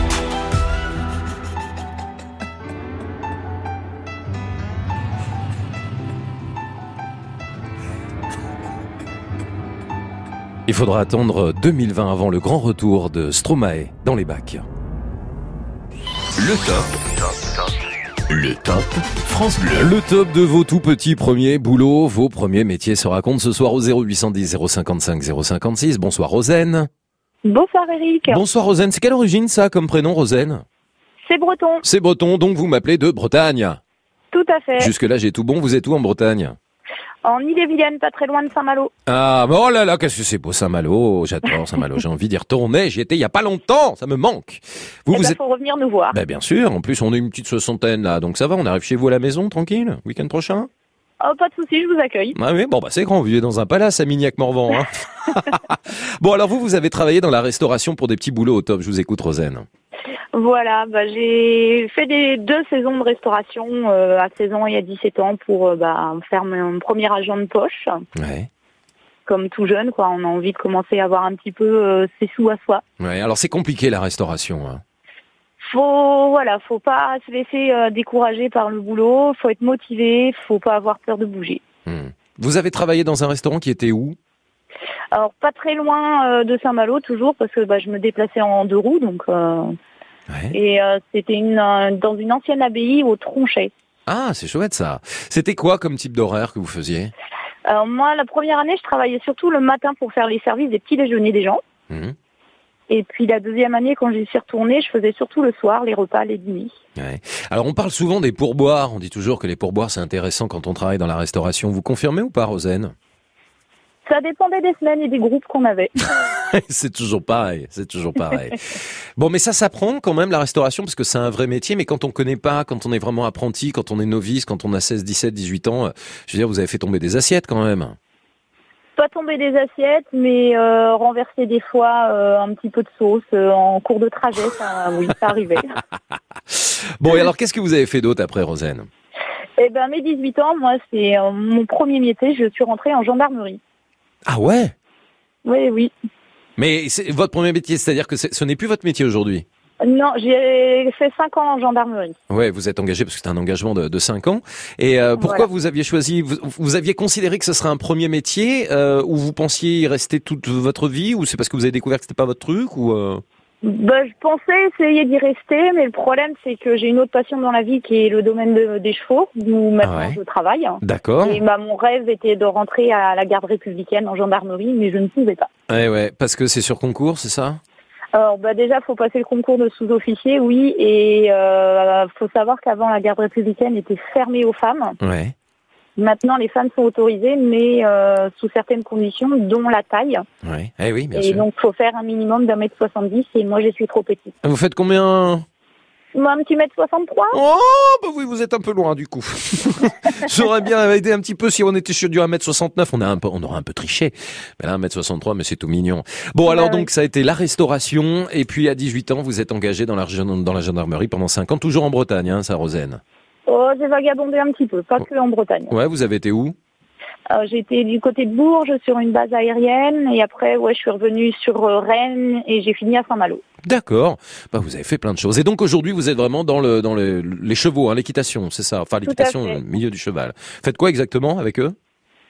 Il faudra attendre 2020 avant le grand retour de Stromae dans les bacs. Le top. Le top France Bleu. Le top de vos tout petits premiers boulots, vos premiers métiers se racontent ce soir au 0810 055 056. Bonsoir Rosen. Bonsoir Eric. Bonsoir Rosen. C'est quelle origine ça comme prénom Rosen C'est breton. C'est breton, donc vous m'appelez de Bretagne. Tout à fait. Jusque-là j'ai tout bon, vous êtes où en Bretagne? En Ille-et-Vilaine, pas très loin de Saint-Malo. Ah, mais oh là là, qu'est-ce que c'est beau Saint-Malo, j'adore Saint-Malo, j'ai envie d'y retourner, j'y étais il y a pas longtemps, ça me manque. Vous, Eh vous ben, êtes... faut revenir nous voir. Ben, bien sûr, en plus on est une petite soixantaine là, donc ça va, on arrive chez vous à la maison, tranquille, week-end prochain? Oh, pas de souci, je vous accueille. Ah oui, bon bah c'est grand, vous vivez dans un palace à Mignac-Morvan. Hein *laughs* bon alors vous, vous avez travaillé dans la restauration pour des petits boulots au top, je vous écoute Rosen. Voilà, bah, j'ai fait des deux saisons de restauration euh, à 16 ans et à 17 ans pour euh, bah, faire mon premier agent de poche. Ouais. Comme tout jeune, quoi, on a envie de commencer à avoir un petit peu euh, ses sous à soi. Ouais, alors c'est compliqué la restauration. Hein. Faut voilà, faut pas se laisser euh, décourager par le boulot, faut être motivé, faut pas avoir peur de bouger. Vous avez travaillé dans un restaurant qui était où? Alors pas très loin euh, de Saint-Malo toujours parce que bah, je me déplaçais en deux roues donc euh, et c'était une dans une ancienne abbaye au Tronchet. Ah, c'est chouette ça. C'était quoi comme type d'horaire que vous faisiez? Alors moi la première année je travaillais surtout le matin pour faire les services des petits déjeuners des gens. Mhm. Et puis la deuxième année quand j'y suis retournée je faisais surtout le soir les repas les dîners. Ouais. Alors on parle souvent des pourboires. On dit toujours que les pourboires c'est intéressant quand on travaille dans la restauration. Vous confirmez ou pas, Rosane Ça dépendait des semaines et des groupes qu'on avait. *laughs* c'est toujours pareil, c'est toujours pareil. bon, mais ça s'apprend quand même la restauration parce que c'est un vrai métier. Mais quand on connaît pas, quand on est vraiment apprenti, quand on est novice, quand on a 16, 17, 18 ans, euh, je veux dire, vous avez fait tomber des assiettes quand même. Pas tomber des assiettes, mais euh, renverser des fois euh, un petit peu de sauce euh, en cours de trajet, ça, *laughs* oui, ça arrivait. *laughs* Bon, et alors qu'est-ce que vous avez fait d'autre après, Rosane? Eh ben, mes 18 ans, moi, c'est mon premier métier. Je suis rentrée en gendarmerie. Ah ouais? Oui, oui. Mais c'est votre premier métier, c'est-à-dire que ce n'est plus votre métier aujourd'hui? Non, j'ai fait 5 ans en gendarmerie. Ouais, vous êtes engagé parce que c'est un engagement de, de 5 ans. Et euh, pourquoi Voilà. vous aviez choisi, vous, vous aviez considéré que ce serait un premier métier euh, où vous pensiez y rester toute votre vie ou c'est parce que vous avez découvert que c'était pas votre truc ou euh... Ben, je pensais essayer d'y rester, mais le problème, c'est que j'ai une autre passion dans la vie qui est le domaine de- des chevaux, où maintenant Ah ouais. je travaille. D'accord. Et bah, mon rêve était de rentrer à la garde républicaine en gendarmerie, mais je ne pouvais pas. Ouais, ouais, parce que c'est sur concours, c'est ça? Alors bah déjà, faut passer le concours de sous-officier, oui, et euh, faut savoir qu'avant la garde républicaine était fermée aux femmes. Ouais. Maintenant, les femmes sont autorisées, mais euh, sous certaines conditions, dont la taille. Ouais. Eh oui, bien et sûr. donc, faut faire un minimum d'un mètre 70, et moi, je suis trop petite. Vous faites combien Moi, un petit mètre 63 Oh, bah oui, vous êtes un peu loin du coup. *laughs* J'aurais bien aidé un petit peu si on était sur du 1m69, on, a un peu, on aurait un peu triché. Mais là, 1m63, mais c'est tout mignon. Bon, alors donc, ça a été la restauration, et puis à 18 ans, vous êtes engagé dans la, dans la gendarmerie pendant 5 ans, toujours en Bretagne, hein, ça, Rosaine Oh, j'ai vagabondé un petit peu, pas que en Bretagne. Ouais, vous avez été où? Euh, été du côté de Bourges sur une base aérienne, et après, ouais, je suis revenue sur euh, Rennes, et j'ai fini à Saint-Malo. D'accord. Bah, vous avez fait plein de choses. Et donc aujourd'hui, vous êtes vraiment dans le dans le, les chevaux, hein, l'équitation, c'est ça? Enfin, l'équitation, fait. le milieu du cheval. Faites quoi exactement avec eux?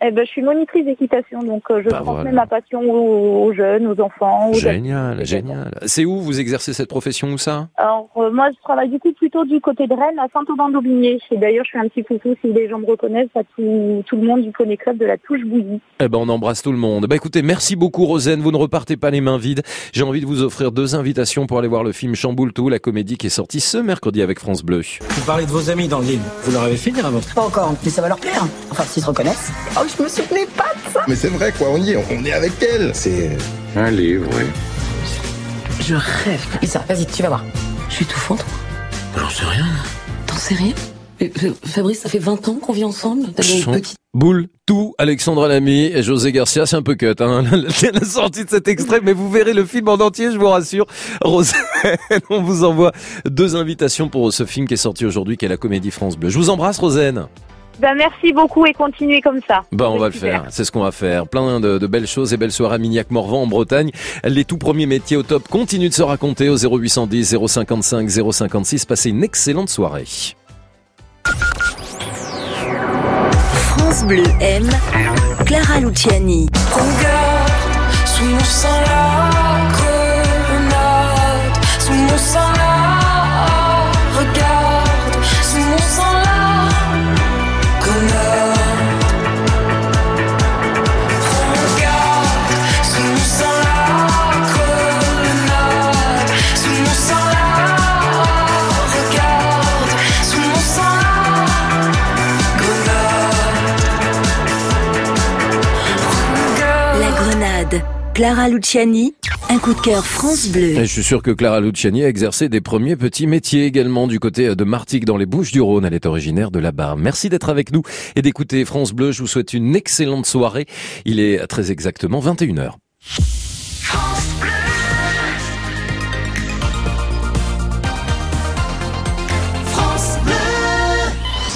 Eh ben, je suis monitrice d'équitation, donc euh, je Bah, transmets voilà. ma passion aux, aux jeunes, aux enfants. Aux Génial, génial. C'est où vous exercez cette profession ou ça? Alors, euh, moi, je travaille du coup plutôt du côté de Rennes, à Saint-Aubin-d'Aubigné. Et d'ailleurs, je fais un petit coucou, si les gens me reconnaissent, à tout, tout le monde du Poney Club de la Touche Bouillie. Eh ben, on embrasse tout le monde. Bah, écoutez, merci beaucoup, Rosane. Vous ne repartez pas les mains vides. J'ai envie de vous offrir deux invitations pour aller voir le film Chamboule tout, la comédie qui est sortie ce mercredi avec France Bleu. Vous parlez de vos amis dans le livre. Vous leur avez fait dire à votre... Pas encore, mais ça va leur plaire. Enfin, s'ils se reconnaissent. Oh, je me souvenais pas de ça. Mais c'est vrai quoi, on y est, on est avec elle. C'est un livre, oui. Je rêve. Lisa, vas-y, tu vas voir. Je suis tout fondre. J'en sais rien. T'en sais rien? Euh, euh, Fabrice, ça fait 20 ans qu'on vit ensemble. T'as une petite... Boule, tout, Alexandre Lamy et José Garcia, c'est un peu cut, hein, *laughs* la, la sortie de cet extrait, mais vous verrez le film en entier, je vous rassure. Rosane, on vous envoie deux invitations pour ce film qui est sorti aujourd'hui, qui est la comédie France Bleu. Je vous embrasse, Rosane. Ben, merci beaucoup et continuez comme ça. Bah, on va le faire. C'est ce qu'on va faire. Plein de, de belles choses et belles soirées à Mignac-Morvan en Bretagne. Les tout premiers métiers au top continuent de se raconter au 0810 055 056. Passez une excellente soirée. France Bleu aime Clara Luciani. Regarde, sous mon sang la Clara Luciani. Un coup de cœur France Bleu. Et je suis sûr que Clara Luciani a exercé des premiers petits métiers également du côté de Martigues dans les Bouches du Rhône. Elle est originaire de là-bas. Merci d'être avec nous et d'écouter France Bleu. Je vous souhaite une excellente soirée. Il est très exactement 21h. France Bleu.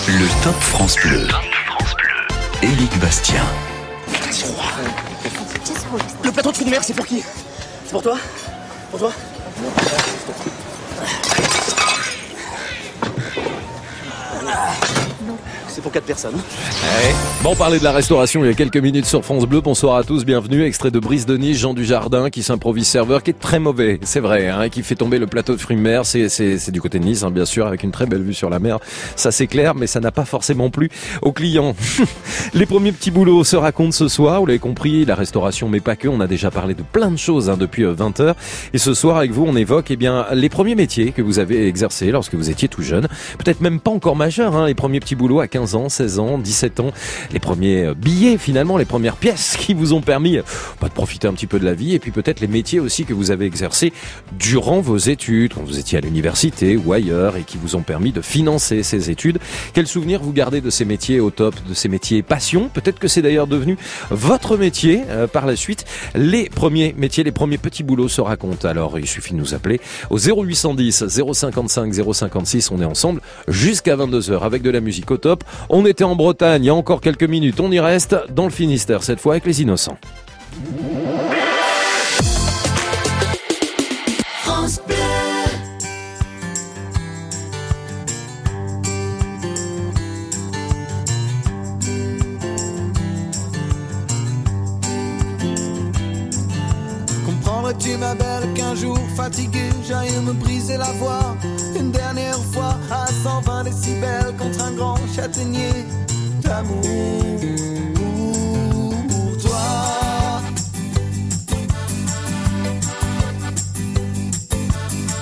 Le Top France Bleu. Éric Bastien. Plateau de fruits de mer, c'est pour qui? C'est pour toi? Pour toi? C'est pour quatre personnes. Bon, on parlait de la restauration il y a quelques minutes sur France Bleu. Bonsoir à tous, bienvenue. Extrait de Brice Denis, Jean Dujardin, qui s'improvise serveur, qui est très mauvais, c'est vrai, hein, qui fait tomber le plateau de fruits de mer. C'est, du côté de Nice, hein, bien sûr, avec une très belle vue sur la mer. Ça, c'est clair, mais ça n'a pas forcément plu aux clients. *laughs* Les premiers petits boulots se racontent ce soir. Vous l'avez compris, la restauration, mais pas que. On a déjà parlé de plein de choses hein, depuis 20 heures. Et ce soir, avec vous, on évoque eh bien les premiers métiers que vous avez exercés lorsque vous étiez tout jeune. Peut-être même pas encore majeur, hein, les premiers petits boulots à 15 ans, 16 ans, 17 ans. Les premiers euh, billets, finalement, les premières pièces *laughs* qui vous ont permis euh, bah, de profiter un petit peu de la vie. Et puis peut-être les métiers aussi que vous avez exercés durant vos études, quand vous étiez à l'université ou ailleurs, et qui vous ont permis de financer ces études. Quel souvenir vous gardez de ces métiers au top, de ces métiers passion? Peut-être que c'est d'ailleurs devenu votre métier euh, par la suite. Les premiers métiers, les premiers petits boulots se racontent. Alors il suffit de nous appeler au 0810 055 056. On est ensemble jusqu'à 22h avec de la musique au top. On était en Bretagne il y a encore quelques minutes. On y reste dans le Finistère cette fois avec les innocents. Qu'un jour fatigué j'aille me briser la voix une dernière fois à 120 décibels contre un grand châtaignier d'amour pour toi.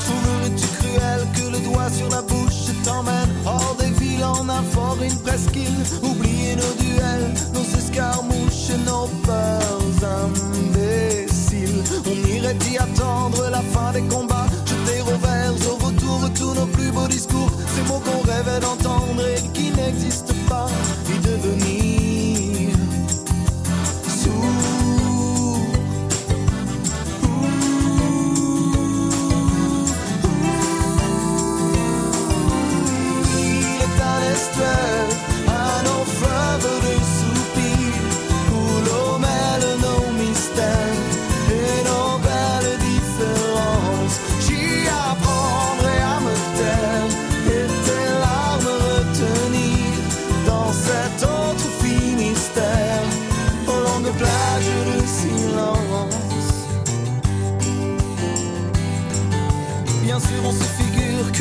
Trouverais-tu cruel que le doigt sur la bouche t'emmène? Hors des villes en un fort, une presqu'île Oublier nos duels, nos escarmouches, nos peurs. Irait y attendre la fin des combats, jeter au vert, au retour tous nos plus beaux discours, ces mots qu'on rêvait d'entendre et qui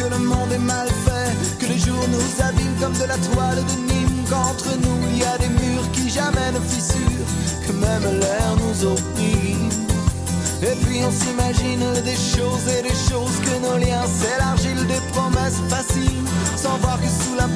que le monde est mal fait, que les jours nous abîment comme de la toile de Nîmes, qu'entre nous il y a des murs qui jamais ne fissurent, que même l'air nous opprime. Et puis on s'imagine des choses et des choses que nos liens s'élargissent, des promesses faciles, sans voir que sous la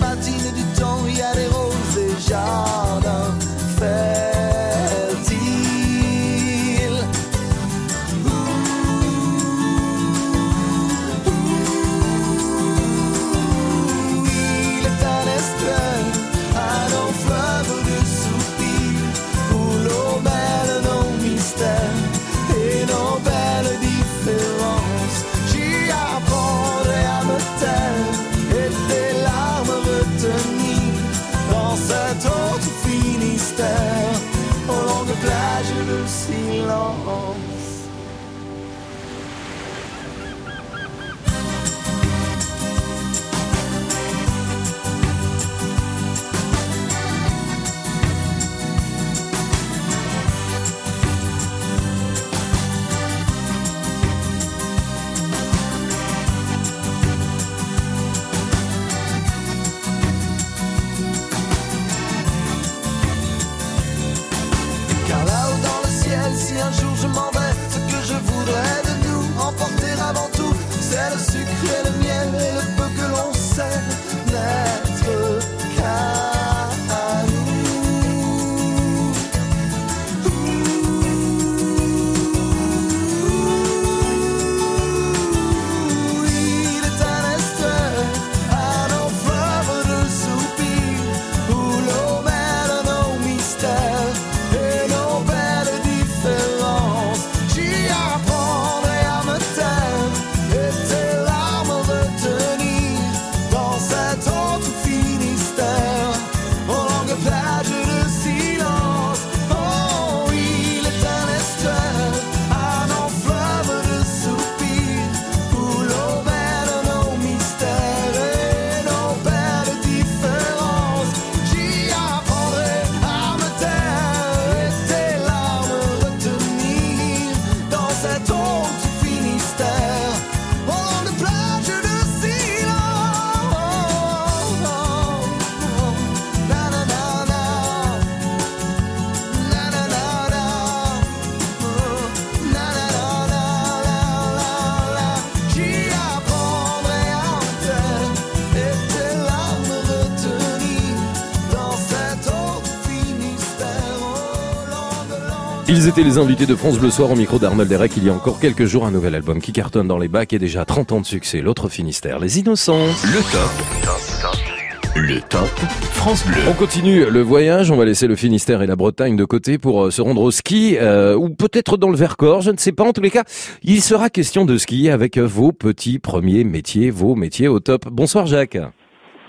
Ils étaient les invités de France Bleu Soir au micro d'Arnold Derek. Il y a encore quelques jours, un nouvel album qui cartonne dans les bacs et déjà 30 ans de succès. L'autre Finistère, Les Innocents. Le top. Le top France Bleu. On continue le voyage. On va laisser le Finistère et la Bretagne de côté pour euh, se rendre au ski euh, ou peut-être dans le Vercors. Je ne sais pas. En tous les cas, il sera question de ski avec euh, vos petits premiers métiers, vos métiers au top. Bonsoir Jacques.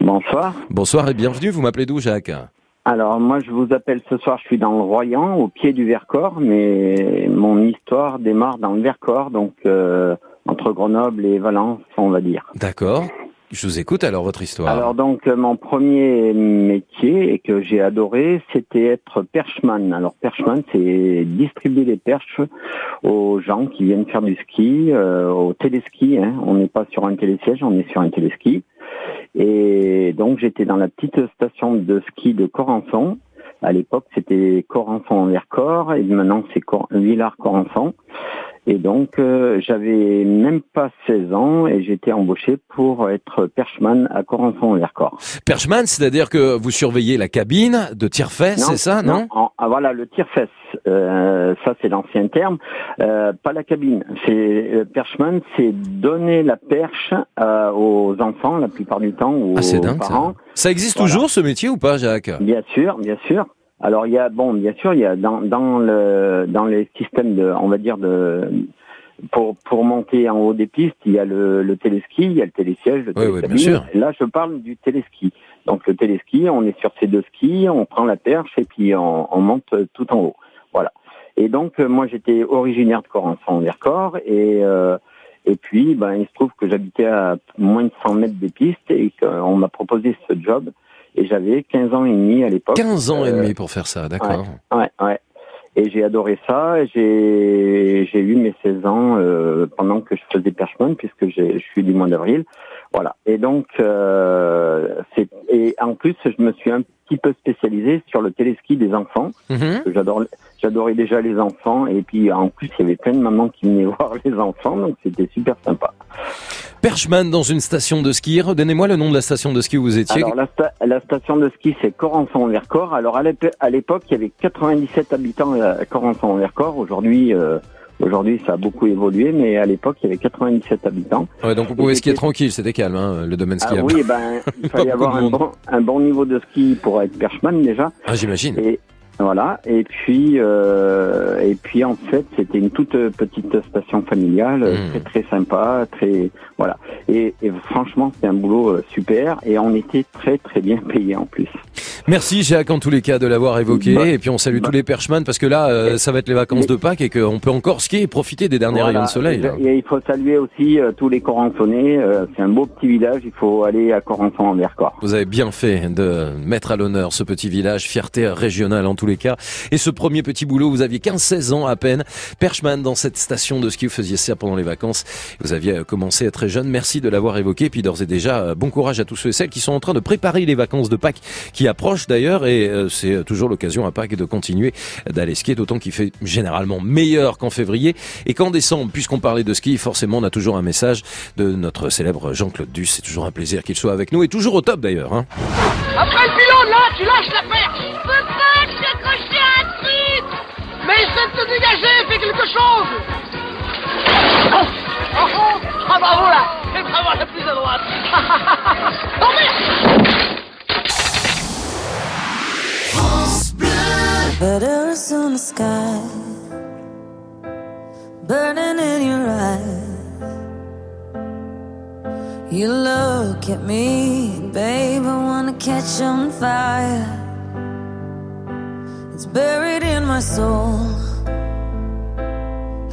Bonsoir. Bonsoir et bienvenue. Vous m'appelez d'où Jacques? Alors moi je vous appelle ce soir, je suis dans le Royan, au pied du Vercors, mais mon histoire démarre dans le Vercors, donc euh, entre Grenoble et Valence, on va dire. D'accord. Je vous écoute alors votre histoire. Alors donc mon premier métier et que j'ai adoré, c'était être perchman. Alors perchman, c'est distribuer les perches aux gens qui viennent faire du ski, euh, au téléski. Hein. On n'est pas sur un télésiège, on est sur un téléski. Et donc j'étais dans la petite station de ski de Corançon. À l'époque, c'était Corançon-Vercors et maintenant c'est Cor- Villars-Corançon. Et donc, euh, j'avais même pas 16 ans et j'étais embauché pour être perchman à Corançon-Vercors. Perchman, c'est-à-dire que vous surveillez la cabine de tire-fesse, c'est ça, non, en- ah, Voilà, le tire-fesse. Euh, ça, c'est l'ancien terme. Euh, pas la cabine. C'est euh, perchman, c'est donner la perche euh, aux enfants la plupart du temps ou Ah, aux dingue, ça. parents. Ça existe Voilà. toujours ce métier ou pas, Jacques? Bien sûr, bien sûr. Alors il y a bon, bien sûr, il y a dans dans le dans les systèmes de, on va dire de pour pour monter en haut des pistes, il y a le, le téléski, il y a le télésiège, le Oui, oui, bien sûr. Là, je parle du téléski. Donc le téléski, on est sur ces deux skis, on prend la perche et puis on, on monte tout en haut. Voilà. Et donc euh, moi j'étais originaire de Corançon-Vercors et euh, et puis ben il se trouve que j'habitais à moins de 100 mètres des pistes et qu'on m'a proposé ce job et j'avais 15 ans et demi à l'époque. 15 ans et Euh, demi pour faire ça, d'accord. Ouais, ouais. Et j'ai adoré ça. J'ai j'ai eu mes 16 ans euh, pendant que je faisais perchman puisque je suis du mois d'avril. Voilà. Et donc euh, c'est et en plus je me suis un petit peu spécialisé sur le téléski des enfants. Que J'adore j'adorais déjà les enfants et puis en plus il y avait plein de mamans qui venaient *laughs* voir les enfants donc c'était super sympa. Perchman dans une station de ski. Redonnez-moi le nom de la station de ski où vous étiez. Alors la, sta- la station de ski c'est Corançon-Vercors. Alors à l'époque il y avait 97 habitants à Corançon-Vercors. Aujourd'hui euh, aujourd'hui ça a beaucoup évolué mais à l'époque il y avait 97 habitants. Ouais, donc vous pouvez skier tranquille, c'était calme, hein, le domaine Ah skiable. oui ben il *laughs* fallait avoir un bon, un bon niveau de ski pour être perchman déjà. Ah, j'imagine. Et voilà. Et puis, euh, et puis en fait, c'était une toute petite station familiale, Hmm. très très sympa, très voilà. Et, et franchement, c'était un boulot euh, super. Et on était très très bien payés en plus. Merci Jacques en tous les cas de l'avoir évoqué Bah, et puis on salue tous les perchemans parce que là euh, ça va être les vacances de Pâques et qu'on peut encore skier et profiter des derniers Voilà. rayons de soleil. Et il faut saluer aussi euh, tous les Corançonnais. C'est un beau petit village. Il faut aller à Corançon en Vercors. Vous avez bien fait de mettre à l'honneur ce petit village, fierté régionale en tous Et ce premier petit boulot, vous aviez 15-16 ans à peine. Perchman dans cette station de ski, vous faisiez ça pendant les vacances. Vous aviez euh, commencé à très jeune. Merci de l'avoir évoqué. Puis d'ores et déjà, euh, bon courage à tous ceux et celles qui sont en train de préparer les vacances de Pâques qui approchent d'ailleurs. Et euh, c'est toujours l'occasion à Pâques de continuer d'aller skier, d'autant qu'il fait généralement meilleur qu'en février. Et qu'en décembre, puisqu'on parlait de ski, forcément on a toujours un message de notre célèbre Jean-Claude Duss. C'est toujours un plaisir qu'il soit avec nous et toujours au top d'ailleurs. Hein. Dégager, fais quelque chose Oh, oh, oh. Ah bravo là C'est vraiment la plus à droite Oh merde Butters on the sky, burning in your eyes. You look at me, babe, I wanna catch on fire. It's buried in my soul,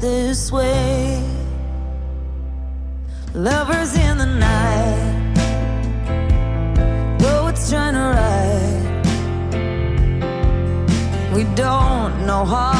this way. Lovers in the night, though it's trying to ride, we don't know how.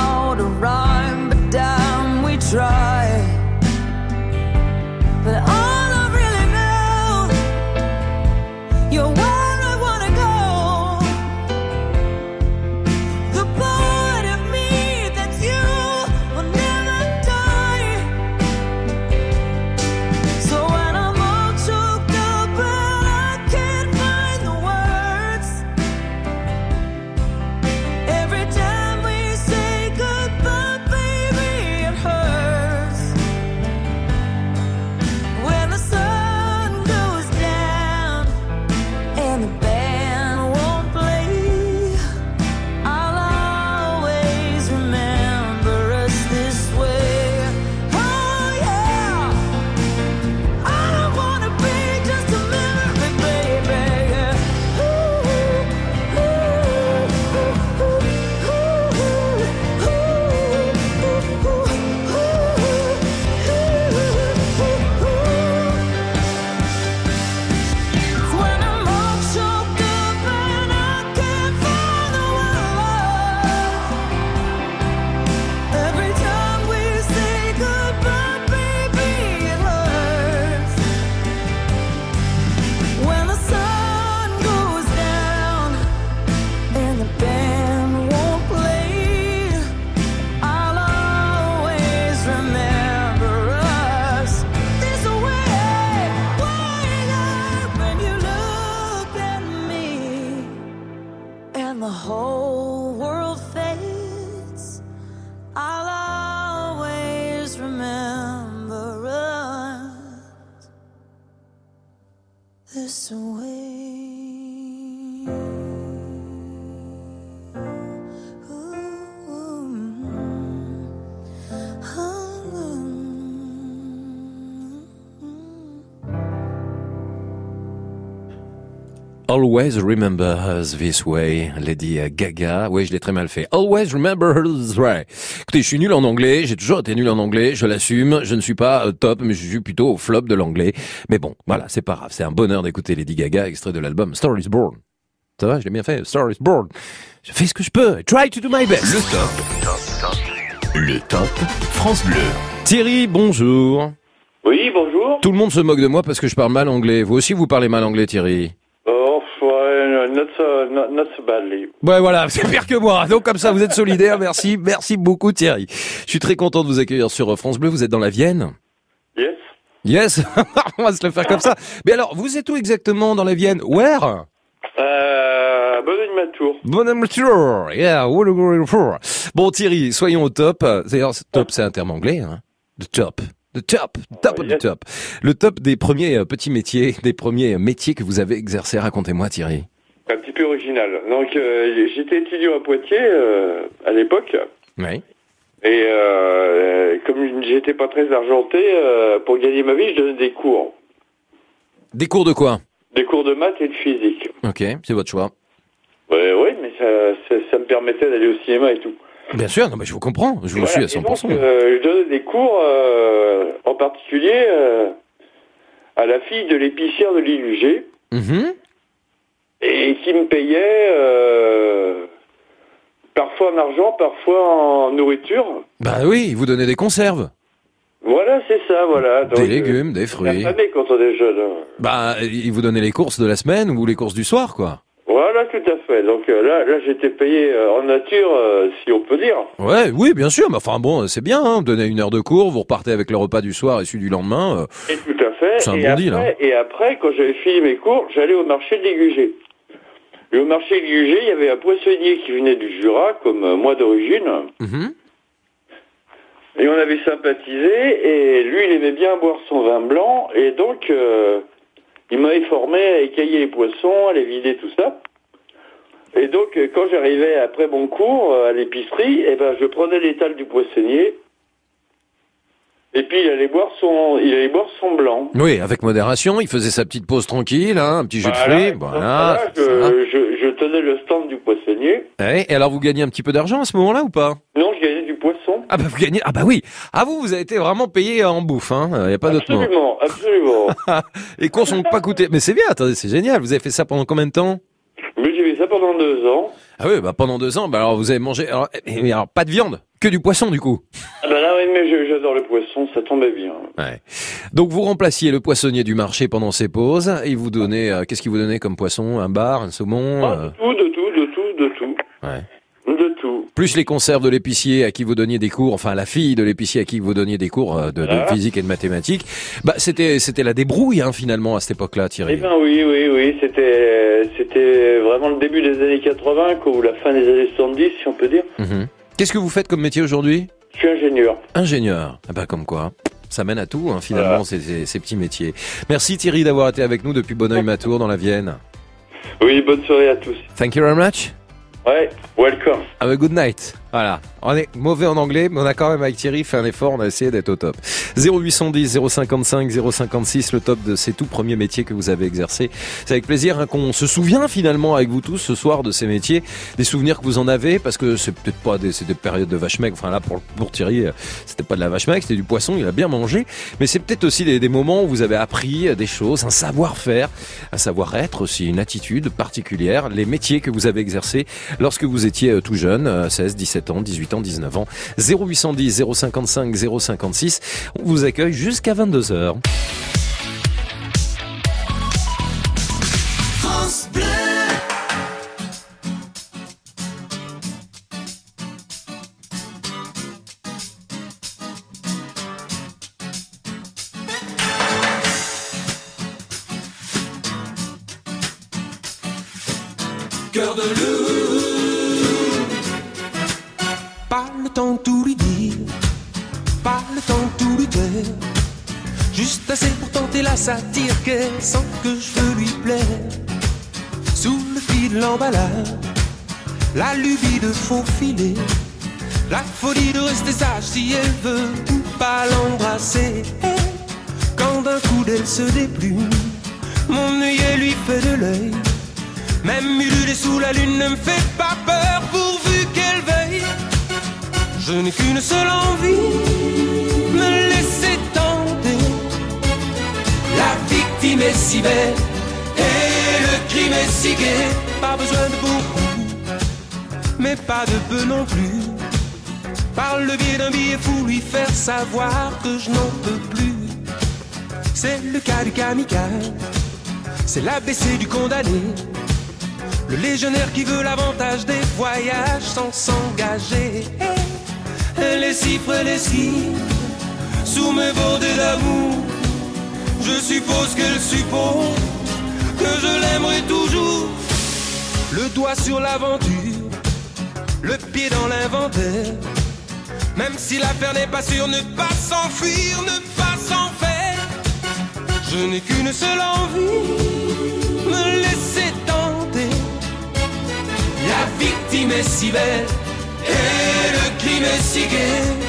Always remember us this way, Lady Gaga. Oui, je l'ai très mal fait. Always remember her this way. Écoutez, je suis nul en anglais, j'ai toujours été nul en anglais, je l'assume. Je ne suis pas euh, top, mais je suis plutôt au flop de l'anglais. Mais bon, voilà, c'est pas grave. C'est un bonheur d'écouter Lady Gaga, extrait de l'album Star is Born. Ça va, je l'ai bien fait. Star is Born. Je fais ce que je peux. I try to do my best. Le top. Le top France Bleu. Thierry, bonjour. Oui, bonjour. Tout le monde se moque de moi parce que je parle mal anglais. Vous aussi, vous parlez mal anglais, Thierry not so, not, not so badly. Ouais, voilà, *laughs* c'est pire que moi. Donc comme ça, vous êtes solidaire. Merci, merci beaucoup, Thierry. Je suis très content de vous accueillir sur France Bleu. Vous êtes dans la Vienne Yes. Yes, *laughs* on va se le faire comme ça. Mais alors, vous êtes où exactement dans la Vienne? Where? Euh, Boulogne-Matour. Bonhomme tour, yeah. Bon Thierry, soyons au top. D'ailleurs, top, c'est un terme anglais. Hein. The top, the top, top of the top. Le top des premiers euh, petits métiers, des premiers métiers que vous avez exercés. Racontez-moi, Thierry. Un petit peu original. Donc, euh, j'étais étudiant à Poitiers euh, à l'époque. Oui. Et euh, comme j'étais pas très argenté, euh, pour gagner ma vie, je donnais des cours. Des cours de quoi? Des cours de maths et de physique. Ok, c'est votre choix. Ouais, oui, mais ça, ça, ça me permettait d'aller au cinéma et tout. Bien sûr, non mais je vous comprends, je vous Voilà, suis à et donc, 100%. euh, je donnais des cours, en particulier à la fille de l'épicière de l'ILUG, Mhm. Et qui me payait euh, parfois en argent, parfois en nourriture. Bah oui, vous donnez des conserves, Voilà, c'est ça, voilà. Donc, des légumes, des euh, fruits. La famille quand on est jeune. hein. Bah, il vous donnez les courses de la semaine ou les courses du soir, quoi. Voilà, tout à fait. Donc euh, là, là j'étais payé euh, en nature, euh, si on peut dire. Ouais, oui, bien sûr. Mais enfin bon, c'est bien. Hein, donner une heure de cours, vous repartez avec le repas du soir et celui du lendemain. euh, Et tout à fait. C'est un et, bon après, deal, hein. et après, quand j'avais fini mes cours, j'allais au marché de l'Igugé. Et au marché de l'Igugé, il y avait un poissonnier qui venait du Jura, comme euh, moi d'origine. Mhm. Et on avait sympathisé, et lui, il aimait bien boire son vin blanc, et donc, euh, il m'avait formé à écailler les poissons, à les vider, tout ça. Et donc, euh, quand j'arrivais après mon cours euh, à l'épicerie, eh ben, je prenais l'étal du poissonnier, et puis il allait boire son, il allait boire son blanc. Oui, avec modération. Il faisait sa petite pause tranquille, hein, un petit jus de fruits. Voilà. je, je, je tenais le stand du poissonnier. Ouais, Et alors, vous gagnez un petit peu d'argent à ce moment-là ou pas? Non, je gagnais du poisson. Ah bah vous gagnez. Ah bah oui. Ah vous, vous avez été vraiment payé en bouffe. Hein. Il y a pas d'autre mot. Absolument, absolument. Les courses n'ont pas coûté. Mais c'est bien. Attendez, c'est génial. Vous avez fait ça pendant combien de temps? Mais j'ai fait ça pendant deux ans. Ah oui, bah pendant deux ans, bah alors vous avez mangé, alors, eh, alors, pas de viande, que du poisson du coup. Ah ben là, oui, mais je- j'adore le poisson, ça tombait bien. Ouais. Donc vous remplaciez le poissonnier du marché pendant ses pauses. Et vous donnait, euh, qu'est-ce qu'il vous donnait comme poisson? Un bar, un saumon euh, Tout, de tout, de tout, de tout. Ouais. De tout. Plus les conserves de l'épicier à qui vous donniez des cours, enfin la fille de l'épicier à qui vous donniez des cours euh, de, de physique et de mathématiques. Bah c'était c'était la débrouille hein, finalement à cette époque-là, Eh Thierry. ben oui, oui, oui, c'était, c'était vraiment le début des années 80, quoi, ou la fin des années 70, si on peut dire. Mhm. Qu'est-ce que vous faites comme métier aujourd'hui? Je suis ingénieur. Ingénieur. Ah bah comme quoi. Ça mène à tout hein, finalement ces, ces- ces petits métiers. Merci Thierry d'avoir été avec nous depuis Bonneuil-Matour dans la Vienne. Oui, bonne soirée à tous. Thank you very much. Ouais, welcome. Have a good night. Voilà. On est mauvais en anglais, mais on a quand même avec Thierry fait un effort, on a essayé d'être au top. 0810 055 056, le top de ces tout premiers métiers que vous avez exercés. C'est avec plaisir hein, qu'on se souvient finalement avec vous tous ce soir de ces métiers, des souvenirs que vous en avez, parce que c'est peut-être pas des, périodes de vache maigre. Enfin là, pour, pour Thierry, euh, c'était pas de la vache maigre, c'était du poisson, il a bien mangé. Mais c'est peut-être aussi des, des moments où vous avez appris euh, des choses, un savoir-faire, un savoir-être aussi, une attitude particulière, les métiers que vous avez exercés lorsque vous étiez euh, tout jeune, euh, 16, 17 ans, 18 ans, 19 ans. 0810 055 056. On vous accueille jusqu'à 22h. Sent que je lui plaire. Sous le fil de l'emballage, la lubie de faufiler, la folie de rester sage si elle veut ou pas l'embrasser. Quand d'un coup d'elle se déplume, mon œillet lui fait de l'œil. Même ululé sous la lune ne me fait pas peur pourvu qu'elle veille. Je n'ai qu'une seule envie, me victime est si belle et le crime est si gai. Pas besoin de beaucoup, mais pas de peu non plus. Par le biais d'un billet fou, lui faire savoir que je n'en peux plus. C'est le cas du kamikaze, c'est l'ABC du condamné. Le légionnaire qui veut l'avantage des voyages sans s'engager. Les chiffres et les signes sous mes bordées d'amour. Je suppose qu'elle suppose que je l'aimerai toujours. Le doigt sur l'aventure, le pied dans l'inventaire. Même si l'affaire n'est pas sûre, ne pas s'enfuir, ne pas s'en faire. Je n'ai qu'une seule envie, me laisser tenter. La victime est si belle et le crime est si gai.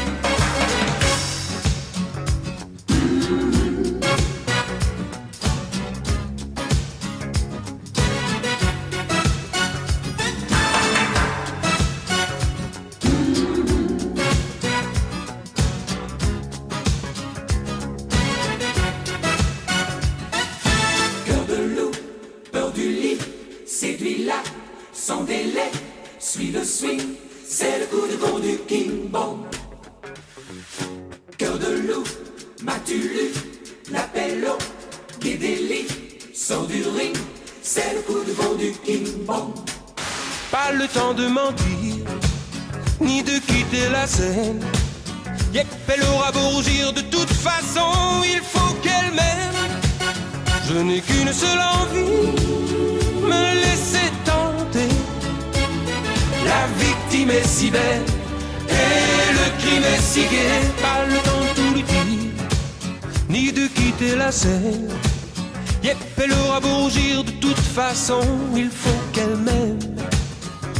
Façon, il faut qu'elle m'aime.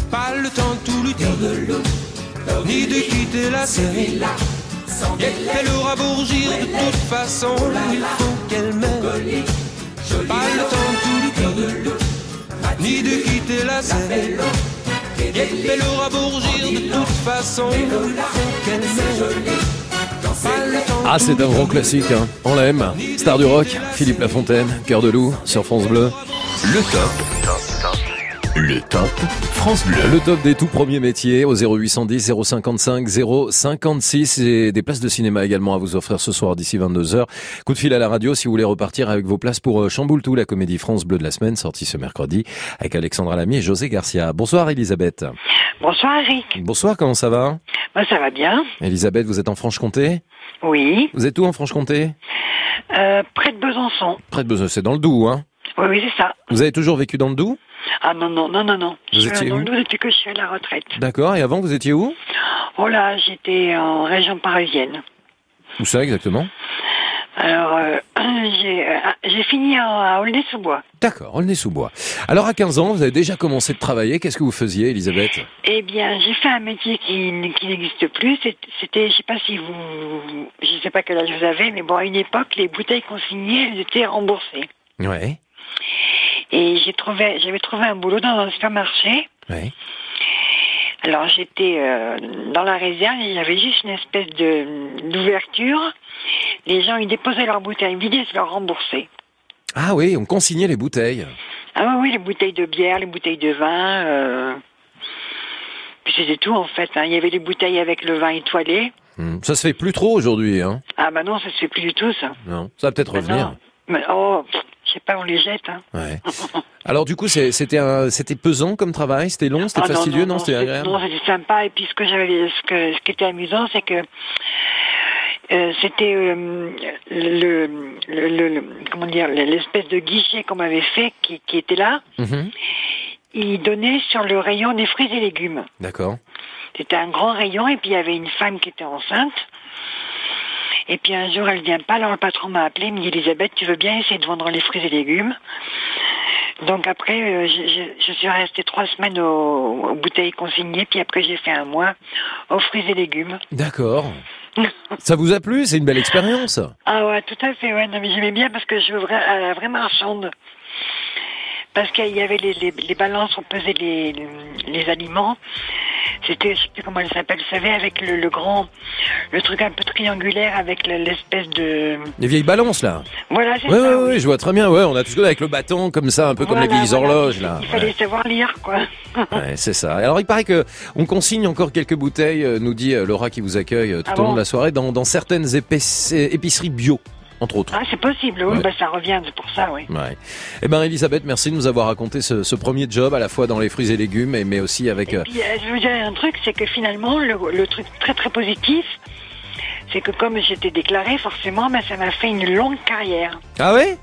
Pas le temps de tout lui dire, ni de quitter la scène. Yep, elle aura beau rougir, de toute façon, il faut qu'elle m'aime. Pas le temps de tout lui dire, ni de quitter la scène. Yep, elle aura beau rougir, de toute façon, il faut qu'elle m'aime. De Ah, c'est un grand classique, hein. on l'aime. Star du rock, Philippe Lafontaine, Cœur de loup, sur France Bleu. Le top. Le top France Bleu. Le top des tout premiers métiers au 0810 055 056 et des places de cinéma également à vous offrir ce soir d'ici 22h. Coup de fil à la radio si vous voulez repartir avec vos places pour euh, Chamboultou, la comédie France Bleu de la semaine sortie ce mercredi avec Alexandra Lamy et José Garcia. Bonsoir Elisabeth. Bonsoir Eric. Bonsoir, comment ça va? Moi ça va bien. Elisabeth, vous êtes en Franche-Comté? Oui. Vous êtes où en Franche-Comté? Euh, près de Besançon. Près de Besançon, c'est dans le Doubs, hein Oui, oui, c'est ça. Vous avez toujours vécu dans le Doubs? Ah non, non, non, non, non. Vous je étiez suis dans où? Le Doubs depuis que je suis à la retraite. D'accord, et avant vous étiez où? Oh là, j'étais en région parisienne. Où ça exactement? Alors, euh, *clears throat* j'ai euh, j'ai fini à, à Aulnay-sous-Bois. D'accord, Aulnay-sous-Bois. Alors à 15 ans, vous avez déjà commencé de travailler, qu'est-ce que vous faisiez Elisabeth? Eh bien, j'ai fait un métier qui, n'existe plus. C'était, je sais pas si vous, je sais pas quel âge vous avez, mais bon, à une époque, les bouteilles consignées, elles étaient remboursées. Ouais. Et j'ai trouvé, j'avais trouvé un boulot dans un supermarché. Ouais. Alors j'étais euh, dans la réserve et il y avait juste une espèce de d'ouverture. Les gens ils déposaient leurs bouteilles vides et se leur remboursaient. Ah oui, on consignait les bouteilles. Ah oui, oui, les bouteilles de bière, les bouteilles de vin. Euh... Puis c'était tout en fait. hein. Il y avait les bouteilles avec le vin étoilé. Hmm, Ça se fait plus trop aujourd'hui, hein Ah bah non, ça se fait plus du tout ça. Non, ça va peut-être Bah revenir. Mais oh, je sais pas, on les jette. Hein. Ouais. *laughs* Alors du coup, c'était pesant comme travail, c'était long, c'était Ah, non, fastidieux, non, non, c'était agréable? Non, c'était sympa. Et puis ce que j'avais, ce que ce qui était amusant, c'est que euh, c'était euh, le, le, le- le- comment dire l'espèce de guichet qu'on m'avait fait qui, qui était là. Mhm. Il donnait sur le rayon des fruits et légumes. D'accord. C'était un grand rayon et puis il y avait une femme qui était enceinte. Et puis un jour elle vient pas, alors le patron m'a appelé, dit Elisabeth, tu veux bien essayer de vendre les fruits et légumes? Donc après, euh, je, je- je suis restée trois semaines aux, aux bouteilles consignées, puis après j'ai fait un mois aux fruits et légumes. D'accord. *laughs* Ça vous a plu? C'est une belle expérience. Ah ouais, tout à fait, ouais, non, mais j'aimais bien parce que je veux vra- la vraie marchande. Parce qu'il y avait les, les, les balances, on pesait les, les aliments. C'était, je sais plus comment elle s'appelle, vous savez, avec le, le grand, le truc un peu triangulaire avec le- l'espèce de... Les vieilles balances là. Voilà, c'est Ouais, ça. ouais, ouais, je vois très bien. Ouais, on a tous avec le bâton comme ça, un peu comme les vieilles voilà. horloges là. Il fallait savoir lire, quoi. Ouais, c'est ça. Alors il paraît que on consigne encore quelques bouteilles, euh, nous dit euh, Laura qui vous accueille euh, tout Ah au long de la soirée, dans, dans certaines épiceries bio, entre autres. Ah, c'est possible, oui, Ouais. bah, ça revient, pour ça, oui. Ouais. Eh ben Elisabeth, merci de nous avoir raconté ce, ce premier job à la fois dans les fruits et légumes, et, mais aussi avec. euh, Puis, euh, je veux dire un truc, c'est que finalement, le, le truc très très positif, c'est que comme j'étais déclarée, forcément, ben, ça m'a fait une longue carrière. Ah ouais?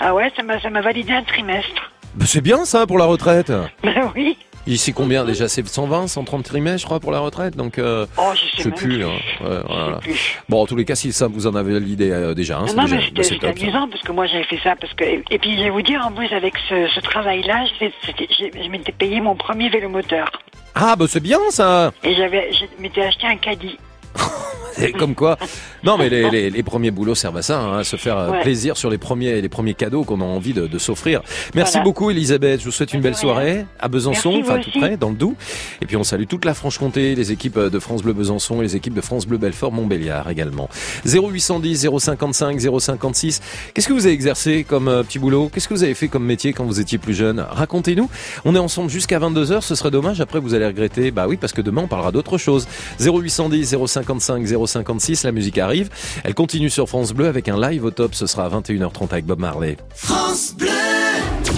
Ah ouais, ça m'a ça m'a validé un trimestre. Bah, C'est bien ça pour la retraite. *laughs* Ben oui. Ici combien déjà? C'est 120, 130 trimestres, je crois, pour la retraite? Donc, euh, Oh, je sais plus. plus. hein. Ouais, voilà. Bon, en tous les cas, si ça vous en avez l'idée euh, déjà, hein, c'est non, déjà mais bah, c'était ça. amusant parce que moi j'avais fait ça parce que et puis je vais vous dire en plus avec ce, ce travail-là, je m'étais payé mon premier vélomoteur Ah bah c'est bien ça. et j'avais je m'étais acheté un caddie. *laughs* Comme quoi. Non, mais les, les, les premiers boulots servent à ça, hein, à se faire euh, Ouais. plaisir sur les premiers, les premiers cadeaux qu'on a envie de, de s'offrir. Merci Voilà. beaucoup, Elisabeth. Je vous souhaite une belle soirée à Besançon, enfin tout près, dans le Doubs. Et puis on salue toute la Franche-Comté, les équipes de France Bleu Besançon et les équipes de France Bleu Belfort Montbéliard également. 0810 055 056. Qu'est-ce que vous avez exercé comme euh, petit boulot? Qu'est-ce que vous avez fait comme métier quand vous étiez plus jeune? Racontez-nous. On est ensemble jusqu'à 22h. Ce serait dommage. Après, vous allez regretter. Bah oui, parce que demain on parlera d'autre chose. 0810 055 056. La musique arrive. Elle continue sur France Bleu avec un live au top. Ce sera à 21h30 avec Bob Marley. France Bleu.